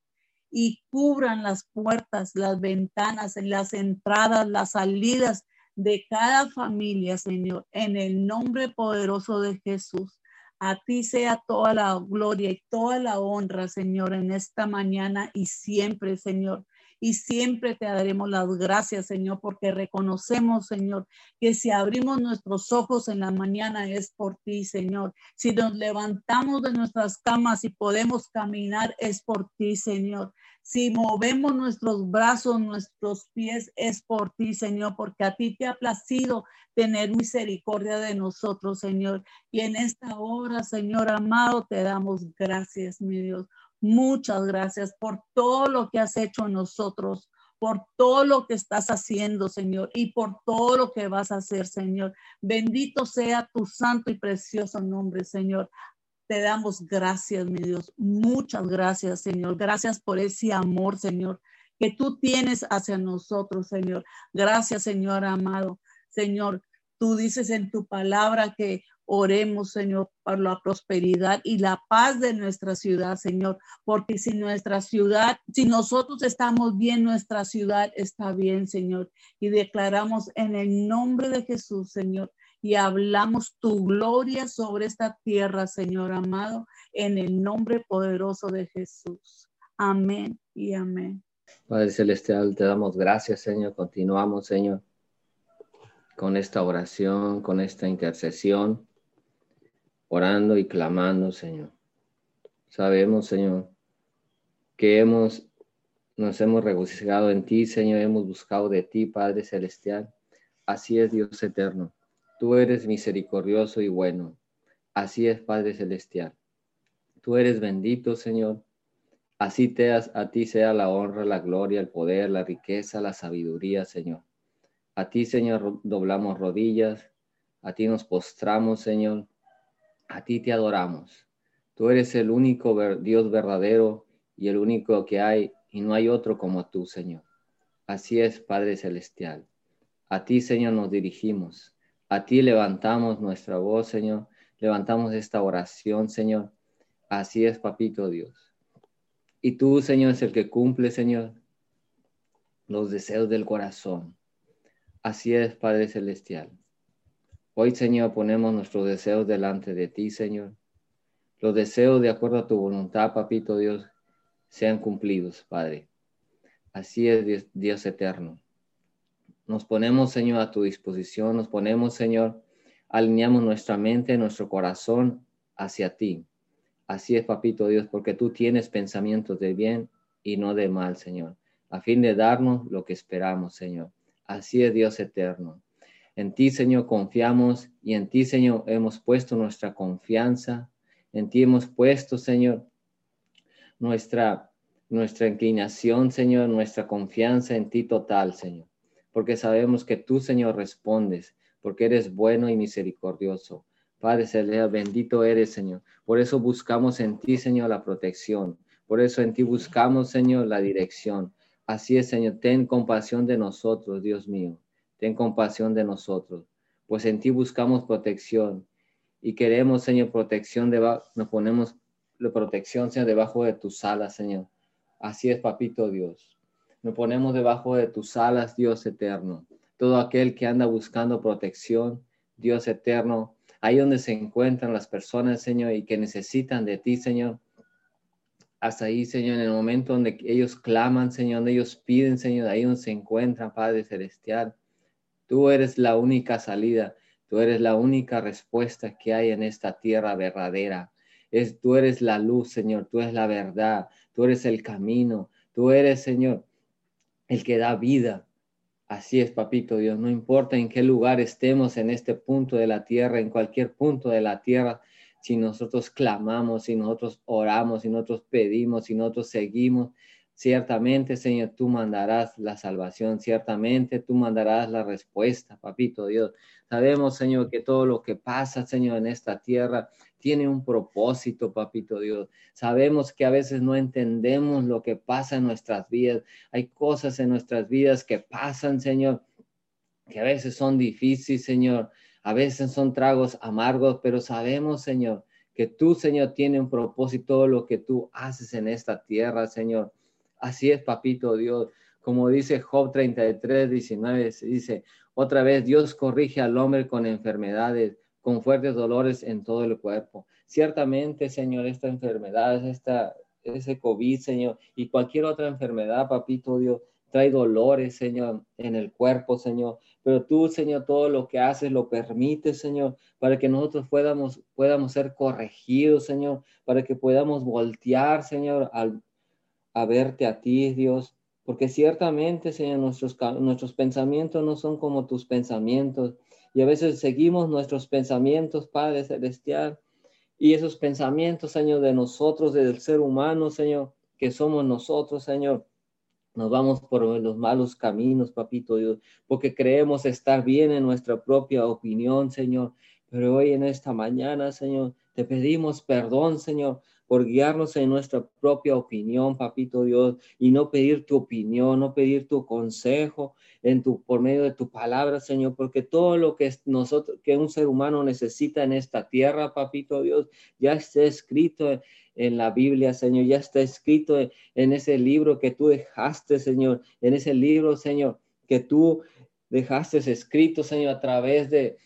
y cubran las puertas, las ventanas, las entradas, las salidas de cada familia, Señor, en el nombre poderoso de Jesús. A ti sea toda la gloria y toda la honra, Señor, en esta mañana y siempre, Señor y siempre te daremos las gracias, Señor, porque reconocemos, Señor, que si abrimos nuestros ojos en la mañana es por ti, Señor. Si nos levantamos de nuestras camas y podemos caminar es por ti, Señor. Si movemos nuestros brazos, nuestros pies, es por ti, Señor, porque a ti te ha placido tener misericordia de nosotros, Señor. Y en esta hora, Señor amado, te damos gracias, mi Dios. Muchas gracias por todo lo que has hecho en nosotros, por todo lo que estás haciendo, Señor, y por todo lo que vas a hacer, Señor. Bendito sea tu santo y precioso nombre, Señor. Te damos gracias, mi Dios. Muchas gracias, Señor. Gracias por ese amor, Señor, que tú tienes hacia nosotros, Señor. Gracias, Señor amado. Señor, tú dices en tu palabra que Oremos, Señor, por la prosperidad y la paz de nuestra ciudad, Señor, porque si nuestra ciudad, si nosotros estamos bien, nuestra ciudad está bien, Señor. Y declaramos en el nombre de Jesús, Señor, y hablamos tu gloria sobre esta tierra, Señor amado, en el nombre poderoso de Jesús. Amén y amén. Padre Celestial, te damos gracias, Señor. Continuamos, Señor, con esta oración, con esta intercesión, orando y clamando, Señor. Sabemos, Señor, que hemos, nos hemos regocijado en ti, Señor, hemos buscado de ti, Padre Celestial. Así es, Dios eterno. Tú eres misericordioso y bueno. Así es, Padre Celestial. Tú eres bendito, Señor. Así te a ti sea la honra, la gloria, el poder, la riqueza, la sabiduría, Señor. A ti, Señor, doblamos rodillas. A ti nos postramos, Señor. A ti te adoramos. Tú eres el único Dios verdadero y el único que hay, y no hay otro como tú, Señor. Así es, Padre Celestial. A ti, Señor, nos dirigimos. A ti levantamos nuestra voz, Señor. Levantamos esta oración, Señor. Así es, papito Dios. Y tú, Señor, es el que cumple, Señor, los deseos del corazón. Así es, Padre Celestial. Hoy, Señor, ponemos nuestros deseos delante de ti, Señor. Los deseos de acuerdo a tu voluntad, papito Dios, sean cumplidos, Padre. Así es, Dios eterno. Nos ponemos, Señor, a tu disposición, nos ponemos, Señor, alineamos nuestra mente, nuestro corazón hacia ti. Así es, papito Dios, porque tú tienes pensamientos de bien y no de mal, Señor, a fin de darnos lo que esperamos, Señor. Así es, Dios eterno. En ti, Señor, confiamos y en ti, Señor, hemos puesto nuestra confianza. En ti hemos puesto, Señor, nuestra, nuestra inclinación, Señor, nuestra confianza en ti total, Señor porque sabemos que tú, Señor, respondes, porque eres bueno y misericordioso. Padre Celestial, bendito eres, Señor. Por eso buscamos en ti, Señor, la protección. Por eso en ti buscamos, Señor, la dirección. Así es, Señor. Ten compasión de nosotros, Dios mío. Ten compasión de nosotros. Pues en ti buscamos protección. Y queremos, Señor, protección debajo, nos ponemos la protección, Señor, debajo de tus alas, Señor. Así es, papito Dios. Nos ponemos debajo de tus alas, Dios eterno. Todo aquel que anda buscando protección, Dios eterno, ahí donde se encuentran las personas, Señor, y que necesitan de ti, Señor. Hasta ahí, Señor, en el momento donde ellos claman, Señor, donde ellos piden, Señor, ahí donde se encuentran, Padre Celestial. Tú eres la única salida, tú eres la única respuesta que hay en esta tierra verdadera. Es, tú eres la luz, Señor, tú eres la verdad, tú eres el camino, tú eres, Señor, el que da vida. Así es, papito Dios, no importa en qué lugar estemos en este punto de la tierra, en cualquier punto de la tierra, si nosotros clamamos, si nosotros oramos, si nosotros pedimos, si nosotros seguimos, ciertamente, Señor, tú mandarás la salvación, ciertamente tú mandarás la respuesta, papito Dios. Sabemos, Señor, que todo lo que pasa, Señor, en esta tierra tiene un propósito, papito Dios. Sabemos que a veces no entendemos lo que pasa en nuestras vidas. Hay cosas en nuestras vidas que pasan, Señor, que a veces son difíciles, Señor. A veces son tragos amargos, pero sabemos, Señor, que tú, Señor, tiene un propósito lo que tú haces en esta tierra, Señor. Así es, papito Dios. Como dice Job 33, 19, dice, otra vez Dios corrige al hombre con enfermedades con fuertes dolores en todo el cuerpo. Ciertamente, Señor, esta enfermedad, esta, ese COVID, Señor, y cualquier otra enfermedad, papito Dios, trae dolores, Señor, en el cuerpo, Señor. Pero tú, Señor, todo lo que haces lo permites, Señor, para que nosotros podamos, podamos ser corregidos, Señor, para que podamos voltear, Señor, al, a verte a ti, Dios. Porque ciertamente, Señor, nuestros, nuestros pensamientos no son como tus pensamientos. Y a veces seguimos nuestros pensamientos, Padre Celestial, y esos pensamientos, Señor, de nosotros, del ser humano, Señor, que somos nosotros, Señor. Nos vamos por los malos caminos, papito Dios, porque creemos estar bien en nuestra propia opinión, Señor. Pero hoy en esta mañana, Señor, te pedimos perdón, Señor, por guiarnos en nuestra propia opinión, papito Dios, y no pedir tu opinión, no pedir tu consejo en tu, por medio de tu palabra, Señor, porque todo lo que nosotros, que un ser humano necesita en esta tierra, papito Dios, ya está escrito en la Biblia, Señor, ya está escrito en ese libro que tú dejaste, Señor, en ese libro, Señor, que tú dejaste escrito, Señor, a través de,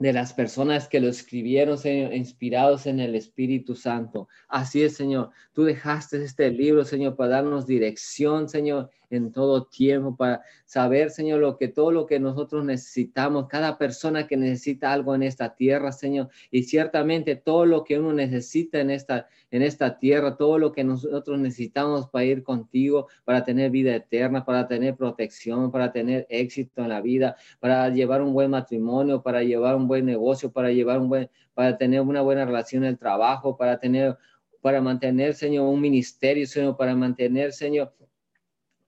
de las personas que lo escribieron, Señor, inspirados en el Espíritu Santo. Así es, Señor. Tú dejaste este libro, Señor, para darnos dirección, Señor, en todo tiempo, para saber, Señor, lo que todo lo que nosotros necesitamos, cada persona que necesita algo en esta tierra, Señor, y ciertamente todo lo que uno necesita en esta en esta tierra, todo lo que nosotros necesitamos para ir contigo, para tener vida eterna, para tener protección, para tener éxito en la vida, para llevar un buen matrimonio, para llevar un buen negocio, para llevar un buen para tener una buena relación en el trabajo, para tener para mantener, Señor, un ministerio, Señor, para mantener, Señor,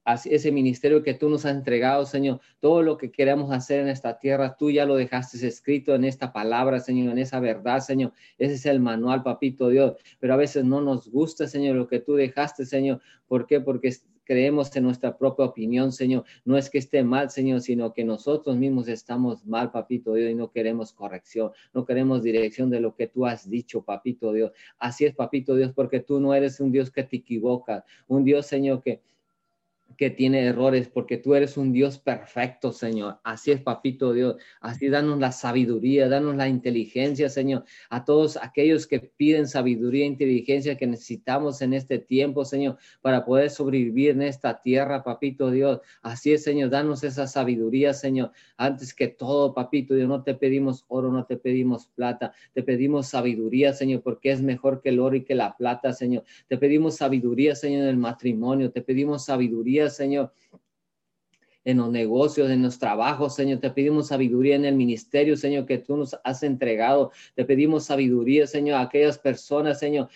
ese ministerio que tú nos has entregado, Señor. Todo lo que queremos hacer en esta tierra, tú ya lo dejaste escrito en esta palabra, Señor, en esa verdad, Señor. Ese es el manual, papito Dios. Pero a veces no nos gusta, Señor, lo que tú dejaste, Señor. ¿Por qué? Porque creemos en nuestra propia opinión, Señor. No es que esté mal, Señor, sino que nosotros mismos estamos mal, papito Dios, y no queremos corrección, no queremos dirección de lo que tú has dicho, papito Dios. Así es, papito Dios, porque tú no eres un Dios que te equivocas, un Dios, Señor, que que tiene errores, porque tú eres un Dios perfecto, Señor. Así es, papito Dios. Así danos la sabiduría, danos la inteligencia, Señor. A todos aquellos que piden sabiduría e inteligencia que necesitamos en este tiempo, Señor, para poder sobrevivir en esta tierra, papito Dios. Así es, Señor. Danos esa sabiduría, Señor. Antes que todo, papito Dios, no te pedimos oro, no te pedimos plata. Te pedimos sabiduría, Señor, porque es mejor que el oro y que la plata, Señor. Te pedimos sabiduría, Señor, en el matrimonio. Te pedimos sabiduría Señor, en los negocios, en los trabajos, Señor. Te pedimos sabiduría en el ministerio, Señor, que tú nos has entregado. Te pedimos sabiduría, Señor, a aquellas personas, Señor,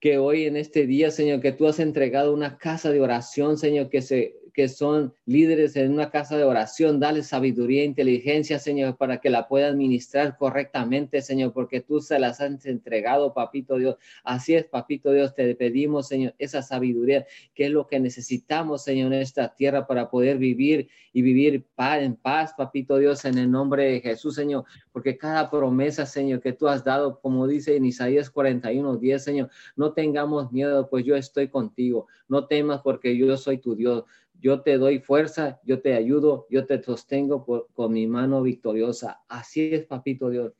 que hoy en este día, Señor, que tú has entregado una casa de oración, Señor, que se que son líderes en una casa de oración, dale sabiduría e inteligencia, Señor, para que la puedan administrar correctamente, Señor, porque tú se las has entregado, papito Dios. Así es, papito Dios, te pedimos, Señor, esa sabiduría, que es lo que necesitamos, Señor, en esta tierra para poder vivir y vivir en paz, papito Dios, en el nombre de Jesús, Señor, porque cada promesa, Señor, que tú has dado, como dice en Isaías 41, 10, Señor, no tengamos miedo, pues yo estoy contigo. No temas porque yo soy tu Dios yo te doy fuerza, yo te ayudo, yo te sostengo con mi mano victoriosa. Así es, papito Dios.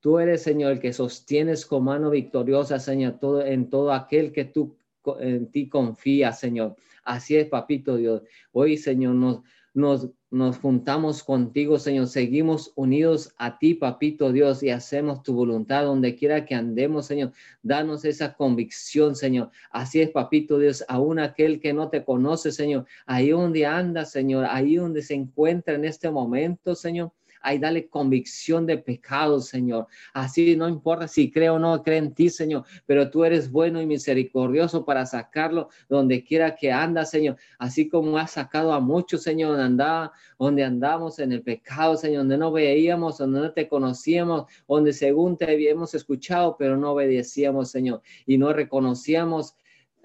Tú eres, Señor, el que sostienes con mano victoriosa, Señor, todo, en todo aquel que tú en ti confías, Señor. Así es, papito Dios. Hoy, Señor, nos, nos, nos juntamos contigo, Señor. Seguimos unidos a ti, papito Dios, y hacemos tu voluntad donde quiera que andemos, Señor. Danos esa convicción, Señor. Así es, papito Dios, aún aquel que no te conoce, Señor. Ahí donde anda, Señor, ahí donde se encuentra en este momento, Señor Ay, dale convicción de pecado, Señor. Así no importa si creo o no cree en ti, Señor, pero tú eres bueno y misericordioso para sacarlo donde quiera que anda, Señor. Así como has sacado a muchos, Señor, donde andaba, donde andamos en el pecado, Señor, donde no veíamos, donde no te conocíamos, donde según te habíamos escuchado, pero no obedecíamos, Señor, y no reconocíamos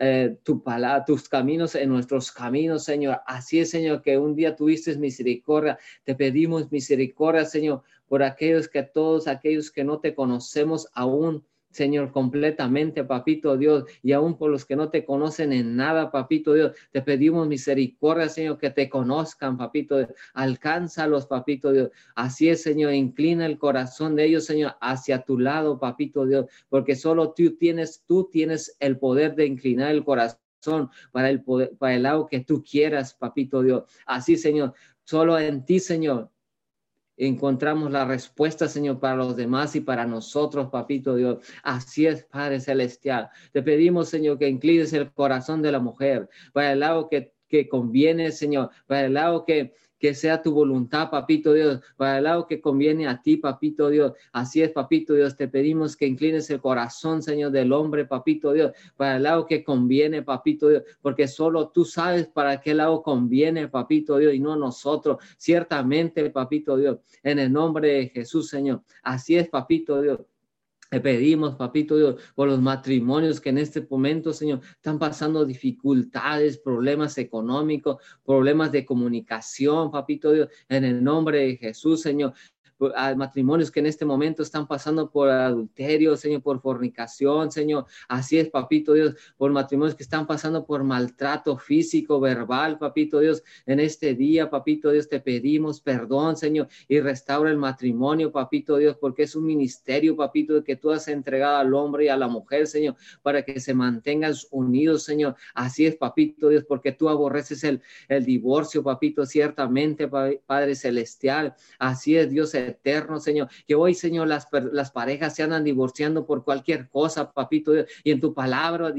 eh, tu palabra, tus caminos en nuestros caminos, Señor. Así es, Señor, que un día tuviste misericordia. Te pedimos misericordia, Señor, por aquellos que todos aquellos que no te conocemos aún Señor, completamente, papito Dios, y aún por los que no te conocen en nada, papito Dios, te pedimos misericordia, Señor, que te conozcan, papito Dios, alcánzalos, papito Dios. Así es, Señor, inclina el corazón de ellos, Señor, hacia tu lado, papito Dios, porque solo tú tienes, tú tienes el poder de inclinar el corazón para el poder, para el lado que tú quieras, papito Dios. Así, Señor, solo en ti, Señor, encontramos la respuesta, Señor, para los demás y para nosotros, papito Dios. Así es, Padre Celestial. Te pedimos, Señor, que inclines el corazón de la mujer para el lado que, que conviene, Señor, para el lado que, que sea tu voluntad, papito Dios, para el lado que conviene a ti, papito Dios. Así es, papito Dios, te pedimos que inclines el corazón, Señor, del hombre, papito Dios, para el lado que conviene, papito Dios, porque solo tú sabes para qué lado conviene, papito Dios, y no nosotros. Ciertamente, papito Dios, en el nombre de Jesús, Señor. Así es, papito Dios. Te pedimos, papito Dios, por los matrimonios que en este momento, Señor, están pasando dificultades, problemas económicos, problemas de comunicación, papito Dios, en el nombre de Jesús, Señor a matrimonios que en este momento están pasando por adulterio, Señor, por fornicación, Señor. Así es, papito Dios, por matrimonios que están pasando por maltrato físico, verbal, papito Dios. En este día, papito Dios, te pedimos perdón, Señor, y restaura el matrimonio, papito Dios, porque es un ministerio, papito, que tú has entregado al hombre y a la mujer, Señor, para que se mantengan unidos, Señor. Así es, papito Dios, porque tú aborreces el, el divorcio, papito, ciertamente, Padre Celestial. Así es, Dios eterno, Señor. Que hoy, Señor, las, las parejas se andan divorciando por cualquier cosa, papito. Y en tu palabra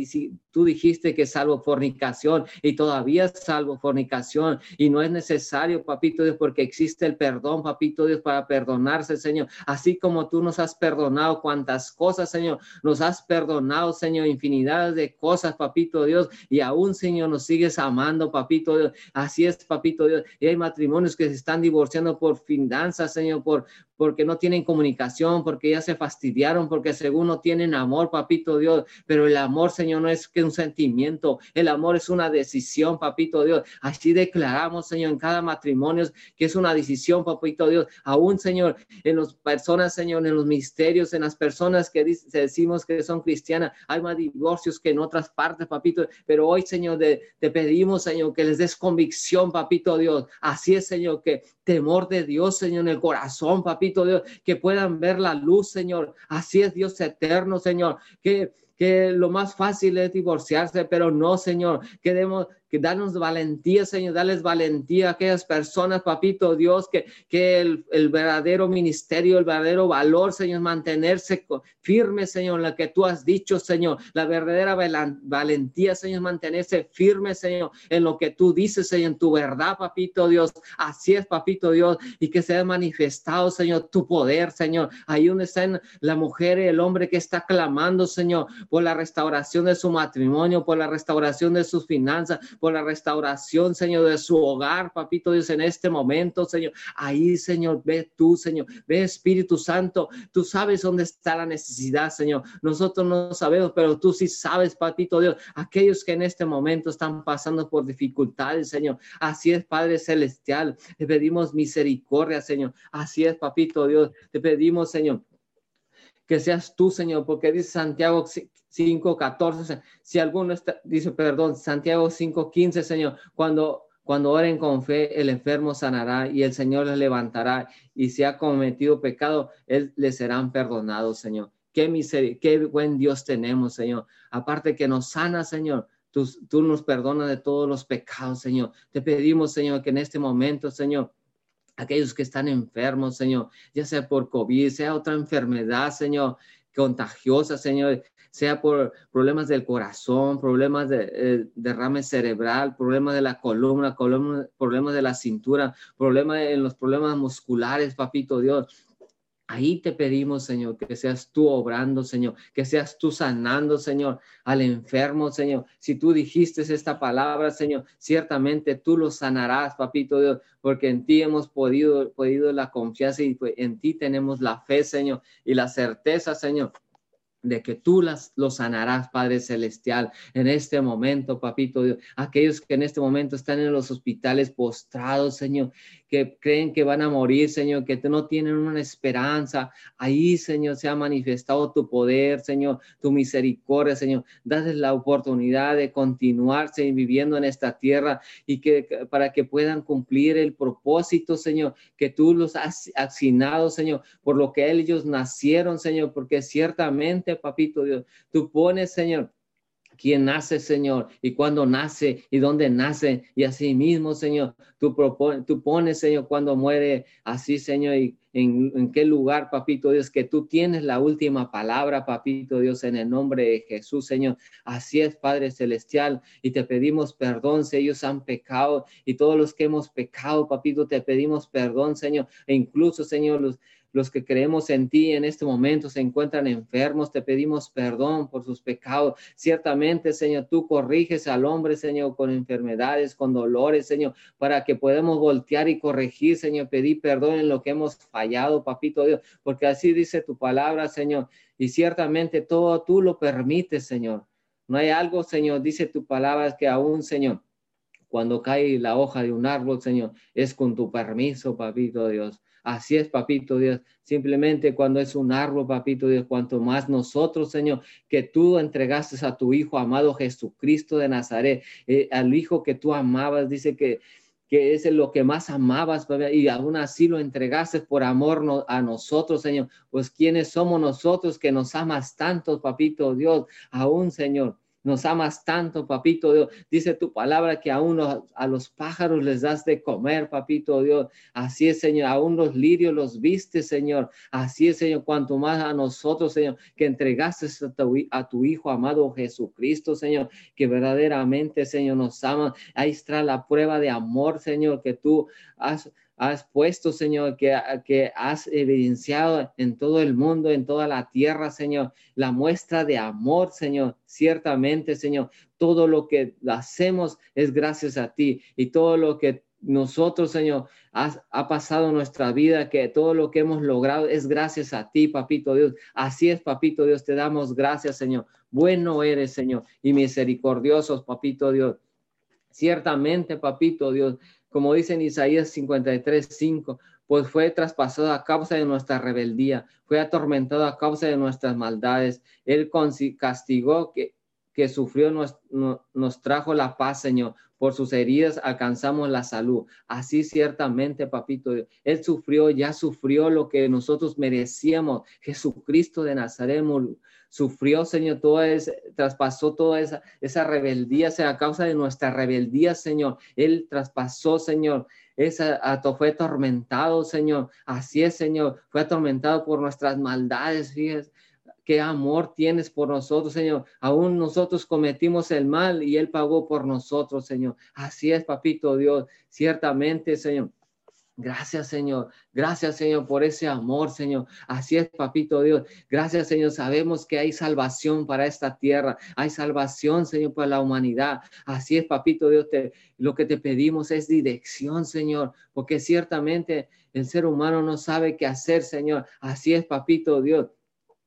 tú dijiste que salvo fornicación y todavía salvo fornicación. Y no es necesario, papito Dios, porque existe el perdón, papito Dios, para perdonarse, Señor. Así como tú nos has perdonado cuantas cosas, Señor. Nos has perdonado, Señor, infinidad de cosas, papito Dios. Y aún, Señor, nos sigues amando, papito Dios. Así es, papito Dios. Y hay matrimonios que se están divorciando por finanzas, Señor, por porque no tienen comunicación, porque ya se fastidiaron, porque según no tienen amor, papito Dios. Pero el amor, Señor, no es que un sentimiento, el amor es una decisión, papito Dios. Así declaramos, Señor, en cada matrimonio que es una decisión, papito Dios. Aún, Señor, en las personas, Señor, en los misterios, en las personas que decimos que son cristianas, hay más divorcios que en otras partes, papito. Pero hoy, Señor, te pedimos, Señor, que les des convicción, papito Dios. Así es, Señor, que temor de Dios, Señor, en el corazón, papito Dios, que puedan ver la luz, Señor. Así es Dios eterno, Señor, que que lo más fácil es divorciarse, pero no, Señor, queremos que danos valentía, Señor, dales valentía a aquellas personas, papito Dios, que, que el, verdadero ministerio, el verdadero valor, Señor, mantenerse firme, Señor, en lo que tú has dicho, Señor, la verdadera valentía, Señor, mantenerse firme, Señor, en lo que tú dices, Señor, en tu verdad, papito Dios, así es, papito Dios, y que sea manifestado, Señor, tu poder, Señor, ahí donde están la mujer y el hombre que está clamando, Señor, por la restauración de su matrimonio, por la restauración de sus finanzas, por la restauración, Señor, de su hogar, papito Dios, en este momento, Señor. Ahí, Señor, ve tú, Señor, ve Espíritu Santo, tú sabes dónde está la necesidad, Señor. Nosotros no sabemos, pero tú sí sabes, papito Dios, aquellos que en este momento están pasando por dificultades, Señor. Así es, Padre Celestial, te pedimos misericordia, Señor. Así es, papito Dios, te pedimos, Señor que seas tú, Señor, porque dice Santiago 5.14, si alguno está, dice, perdón, Santiago 5.15, Señor, cuando, cuando oren con fe, el enfermo sanará y el Señor les levantará y si ha cometido pecado, él le serán perdonados, Señor. Qué miseria, qué buen Dios tenemos, Señor. Aparte que nos sana, Señor, tú, tú nos perdonas de todos los pecados, Señor. Te pedimos, Señor, que en este momento, Señor, aquellos que están enfermos, Señor, ya sea por COVID, sea otra enfermedad, Señor, contagiosa, Señor, sea por problemas del corazón, problemas de eh, derrame cerebral, problemas de la columna, columna, problemas de la cintura, problemas en los problemas musculares, papito Dios. Ahí te pedimos, Señor, que seas tú obrando, Señor, que seas tú sanando, Señor, al enfermo, Señor. Si tú dijiste esta palabra, Señor, ciertamente tú lo sanarás, papito Dios, porque en ti hemos podido, podido la confianza y pues, en ti tenemos la fe, Señor, y la certeza, Señor, de que tú las, lo sanarás, Padre Celestial, en este momento, papito Dios. Aquellos que en este momento están en los hospitales postrados, Señor, que creen que van a morir, Señor, que no tienen una esperanza. Ahí, Señor, se ha manifestado tu poder, Señor, tu misericordia, Señor. Dales la oportunidad de continuarse viviendo en esta tierra y que para que puedan cumplir el propósito, Señor, que tú los has asignado, Señor, por lo que ellos nacieron, Señor, porque ciertamente, papito Dios, tú pones, Señor, quién nace, Señor, y cuándo nace y dónde nace. Y así mismo, Señor, tú, tú pones, Señor, cuando muere, así, Señor, y en, en, qué lugar, papito Dios, que tú tienes la última palabra, papito Dios, en el nombre de Jesús, Señor. Así es, Padre Celestial, y te pedimos perdón si ellos han pecado y todos los que hemos pecado, papito, te pedimos perdón, Señor, e incluso, Señor, los los que creemos en ti en este momento se encuentran enfermos, te pedimos perdón por sus pecados. Ciertamente, Señor, tú corriges al hombre, Señor, con enfermedades, con dolores, Señor, para que podamos voltear y corregir, Señor, pedir perdón en lo que hemos fallado, papito Dios, porque así dice tu palabra, Señor. Y ciertamente todo tú lo permites, Señor. No hay algo, Señor, dice tu palabra, que aún, Señor, cuando cae la hoja de un árbol, Señor, es con tu permiso, papito Dios. Así es, papito Dios. Simplemente cuando es un árbol, papito Dios, cuanto más nosotros, Señor, que tú entregaste a tu Hijo amado Jesucristo de Nazaret, eh, al Hijo que tú amabas, dice que que es lo que más amabas, y aún así lo entregaste por amor a nosotros, Señor. Pues quiénes somos nosotros que nos amas tanto, papito Dios, aún, Señor. Nos amas tanto, papito Dios. Dice tu palabra que aún a los pájaros les das de comer, papito Dios. Así es, Señor. Aún los lirios los viste, Señor. Así es, Señor. Cuanto más a nosotros, Señor, que entregaste a tu, Hijo amado Jesucristo, Señor, que verdaderamente, Señor, nos ama. Ahí está la prueba de amor, Señor, que tú has has puesto, Señor, que, que has evidenciado en todo el mundo, en toda la tierra, Señor, la muestra de amor, Señor. Ciertamente, Señor, todo lo que hacemos es gracias a ti y todo lo que nosotros, Señor, ha pasado nuestra vida, que todo lo que hemos logrado es gracias a ti, Papito Dios. Así es, Papito Dios, te damos gracias, Señor. Bueno eres, Señor, y misericordiosos, Papito Dios. Ciertamente, Papito Dios, como dice en Isaías 53, 5, pues fue traspasado a causa de nuestra rebeldía, fue atormentado a causa de nuestras maldades. Él castigó que, que sufrió, nos, nos trajo la paz, Señor. Por sus heridas alcanzamos la salud. Así ciertamente, papito, Él sufrió, ya sufrió lo que nosotros merecíamos. Jesucristo de Nazaret sufrió, Señor, todo ese, traspasó toda esa, esa rebeldía, sea a causa de nuestra rebeldía, Señor. Él traspasó, Señor, esa, fue atormentado, Señor. Así es, Señor, fue atormentado por nuestras maldades, fíjese. Qué amor tienes por nosotros, Señor. Aún nosotros cometimos el mal y Él pagó por nosotros, Señor. Así es, papito Dios. Ciertamente, Señor. Gracias, Señor. Gracias, Señor, por ese amor, Señor. Así es, papito Dios. Gracias, Señor. Sabemos que hay salvación para esta tierra. Hay salvación, Señor, para la humanidad. Así es, papito Dios. lo que te pedimos es dirección, Señor, porque ciertamente el ser humano no sabe qué hacer, Señor. Así es, papito Dios.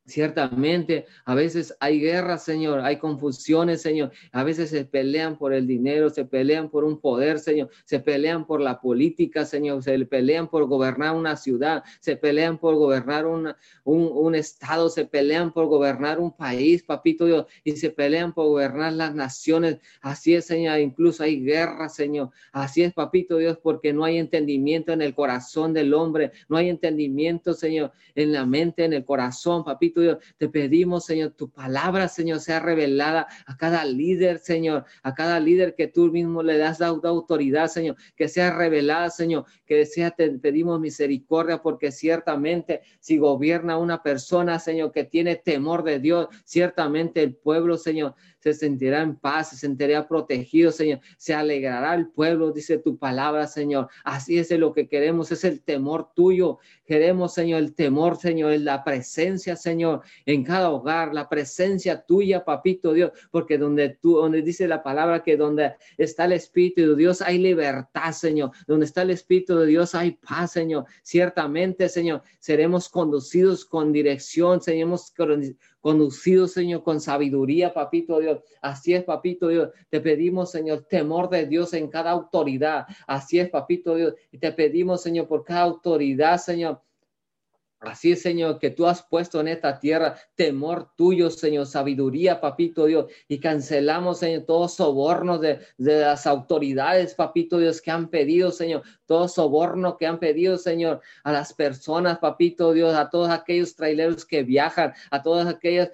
Ciertamente, a veces hay guerras, Señor, hay confusiones, Señor. A veces se pelean por el dinero, se pelean por un poder, Señor. Se pelean por la política, Señor. Se pelean por gobernar una ciudad, se pelean por gobernar un, un, estado, se pelean por gobernar un país, papito Dios, y se pelean por gobernar las naciones. Así es, Señor. Incluso hay guerras, Señor. Así es, papito Dios, porque no hay entendimiento en el corazón del hombre, no hay entendimiento, Señor, en la mente, en el corazón, papito te pedimos, Señor, tu palabra, Señor, sea revelada a cada líder, Señor, a cada líder que tú mismo le das la autoridad, Señor, que sea revelada, Señor, que sea, te pedimos misericordia, porque ciertamente si gobierna una persona, Señor, que tiene temor de Dios, ciertamente el pueblo, Señor, se sentirá en paz, se sentirá protegido, Señor. Se alegrará el pueblo, dice tu palabra, Señor. Así es lo que queremos, es el temor tuyo. Queremos, Señor, el temor, Señor, es la presencia, Señor, en cada hogar, la presencia tuya, papito Dios, porque donde tú, donde dice la palabra que donde está el Espíritu de Dios hay libertad, Señor. Donde está el Espíritu de Dios hay paz, Señor. Ciertamente, Señor, seremos conducidos con dirección, seremos conducido, Señor, con sabiduría, papito Dios. Así es, papito Dios. Te pedimos, Señor, temor de Dios en cada autoridad. Así es, papito Dios. Y te pedimos, Señor, por cada autoridad, Señor, Así Señor, que tú has puesto en esta tierra temor tuyo, Señor, sabiduría, papito Dios, y cancelamos, Señor, todos sobornos de, de, las autoridades, papito Dios, que han pedido, Señor, todo soborno que han pedido, Señor, a las personas, papito Dios, a todos aquellos traileros que viajan, a todas aquellas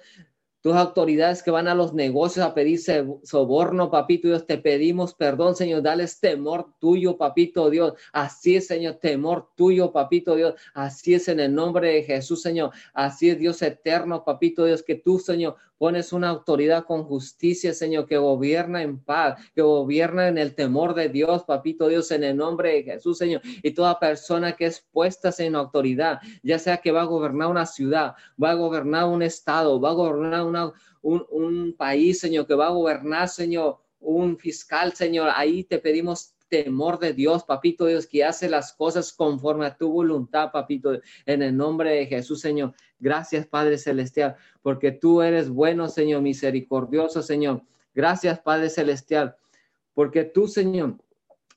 tus autoridades que van a los negocios a pedirse soborno, papito Dios, te pedimos perdón, Señor, dales temor tuyo, papito Dios. Así es, Señor, temor tuyo, papito Dios. Así es en el nombre de Jesús, Señor. Así es, Dios eterno, papito Dios, que tú, Señor, pones una autoridad con justicia, Señor, que gobierna en paz, que gobierna en el temor de Dios, papito Dios, en el nombre de Jesús, Señor. Y toda persona que es puesta en autoridad, ya sea que va a gobernar una ciudad, va a gobernar un estado, va a gobernar un, un país, Señor, que va a gobernar, Señor, un fiscal, Señor. Ahí te pedimos temor de Dios, papito Dios, que hace las cosas conforme a tu voluntad, papito, en el nombre de Jesús, Señor. Gracias, Padre Celestial, porque tú eres bueno, Señor, misericordioso, Señor. Gracias, Padre Celestial, porque tú, Señor,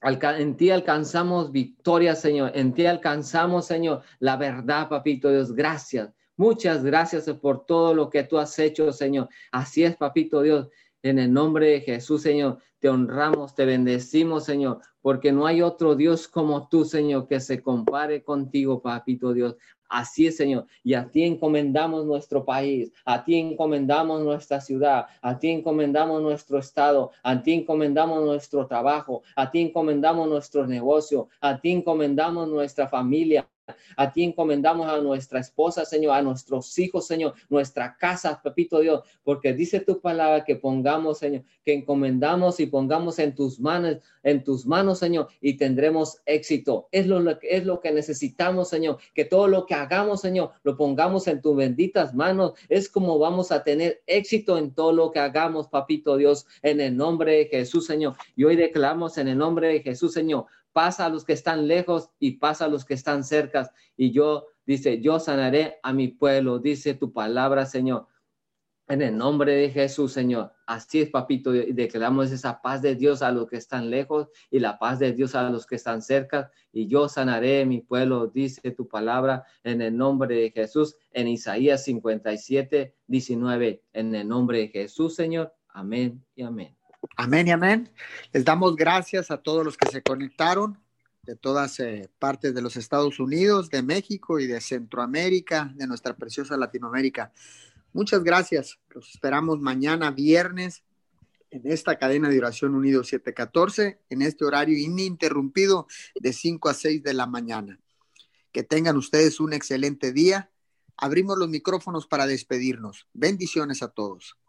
en ti alcanzamos victoria, Señor. En ti alcanzamos, Señor, la verdad, papito Dios. Gracias. Muchas gracias por todo lo que tú has hecho, Señor. Así es, papito Dios. En el nombre de Jesús, Señor, te honramos, te bendecimos, Señor, porque no hay otro Dios como tú, Señor, que se compare contigo, papito Dios. Así es, Señor. Y a ti encomendamos nuestro país, a ti encomendamos nuestra ciudad, a ti encomendamos nuestro estado, a ti encomendamos nuestro trabajo, a ti encomendamos nuestro negocio, a ti encomendamos nuestra familia, a ti encomendamos a nuestra esposa, Señor, a nuestros hijos, Señor, nuestra casa, Pepito Dios, porque dice tu palabra que pongamos, Señor, que encomendamos y pongamos en tus manos, en tus manos, Señor, y tendremos éxito. Es lo, es lo que necesitamos, Señor, que todo lo que hagamos, Señor, lo pongamos en tus benditas manos. Es como vamos a tener éxito en todo lo que hagamos, Papito Dios, en el nombre de Jesús, Señor. Y hoy declaramos en el nombre de Jesús, Señor, pasa a los que están lejos y pasa a los que están cerca. Y yo, dice, yo sanaré a mi pueblo, dice tu palabra, Señor. En el nombre de Jesús, Señor. Así es, papito. Declaramos esa paz de Dios a los que están lejos y la paz de Dios a los que están cerca. Y yo sanaré mi pueblo, dice tu palabra, en el nombre de Jesús. En Isaías 57, 19. En el nombre de Jesús, Señor. Amén y amén. Amén y amén. Les damos gracias a todos los que se conectaron de todas eh, partes de los Estados Unidos, de México y de Centroamérica, de nuestra preciosa Latinoamérica. Muchas gracias. Los esperamos mañana viernes en esta cadena de oración Unido 714, en este horario ininterrumpido de 5 a 6 de la mañana. Que tengan ustedes un excelente día. Abrimos los micrófonos para despedirnos. Bendiciones a todos.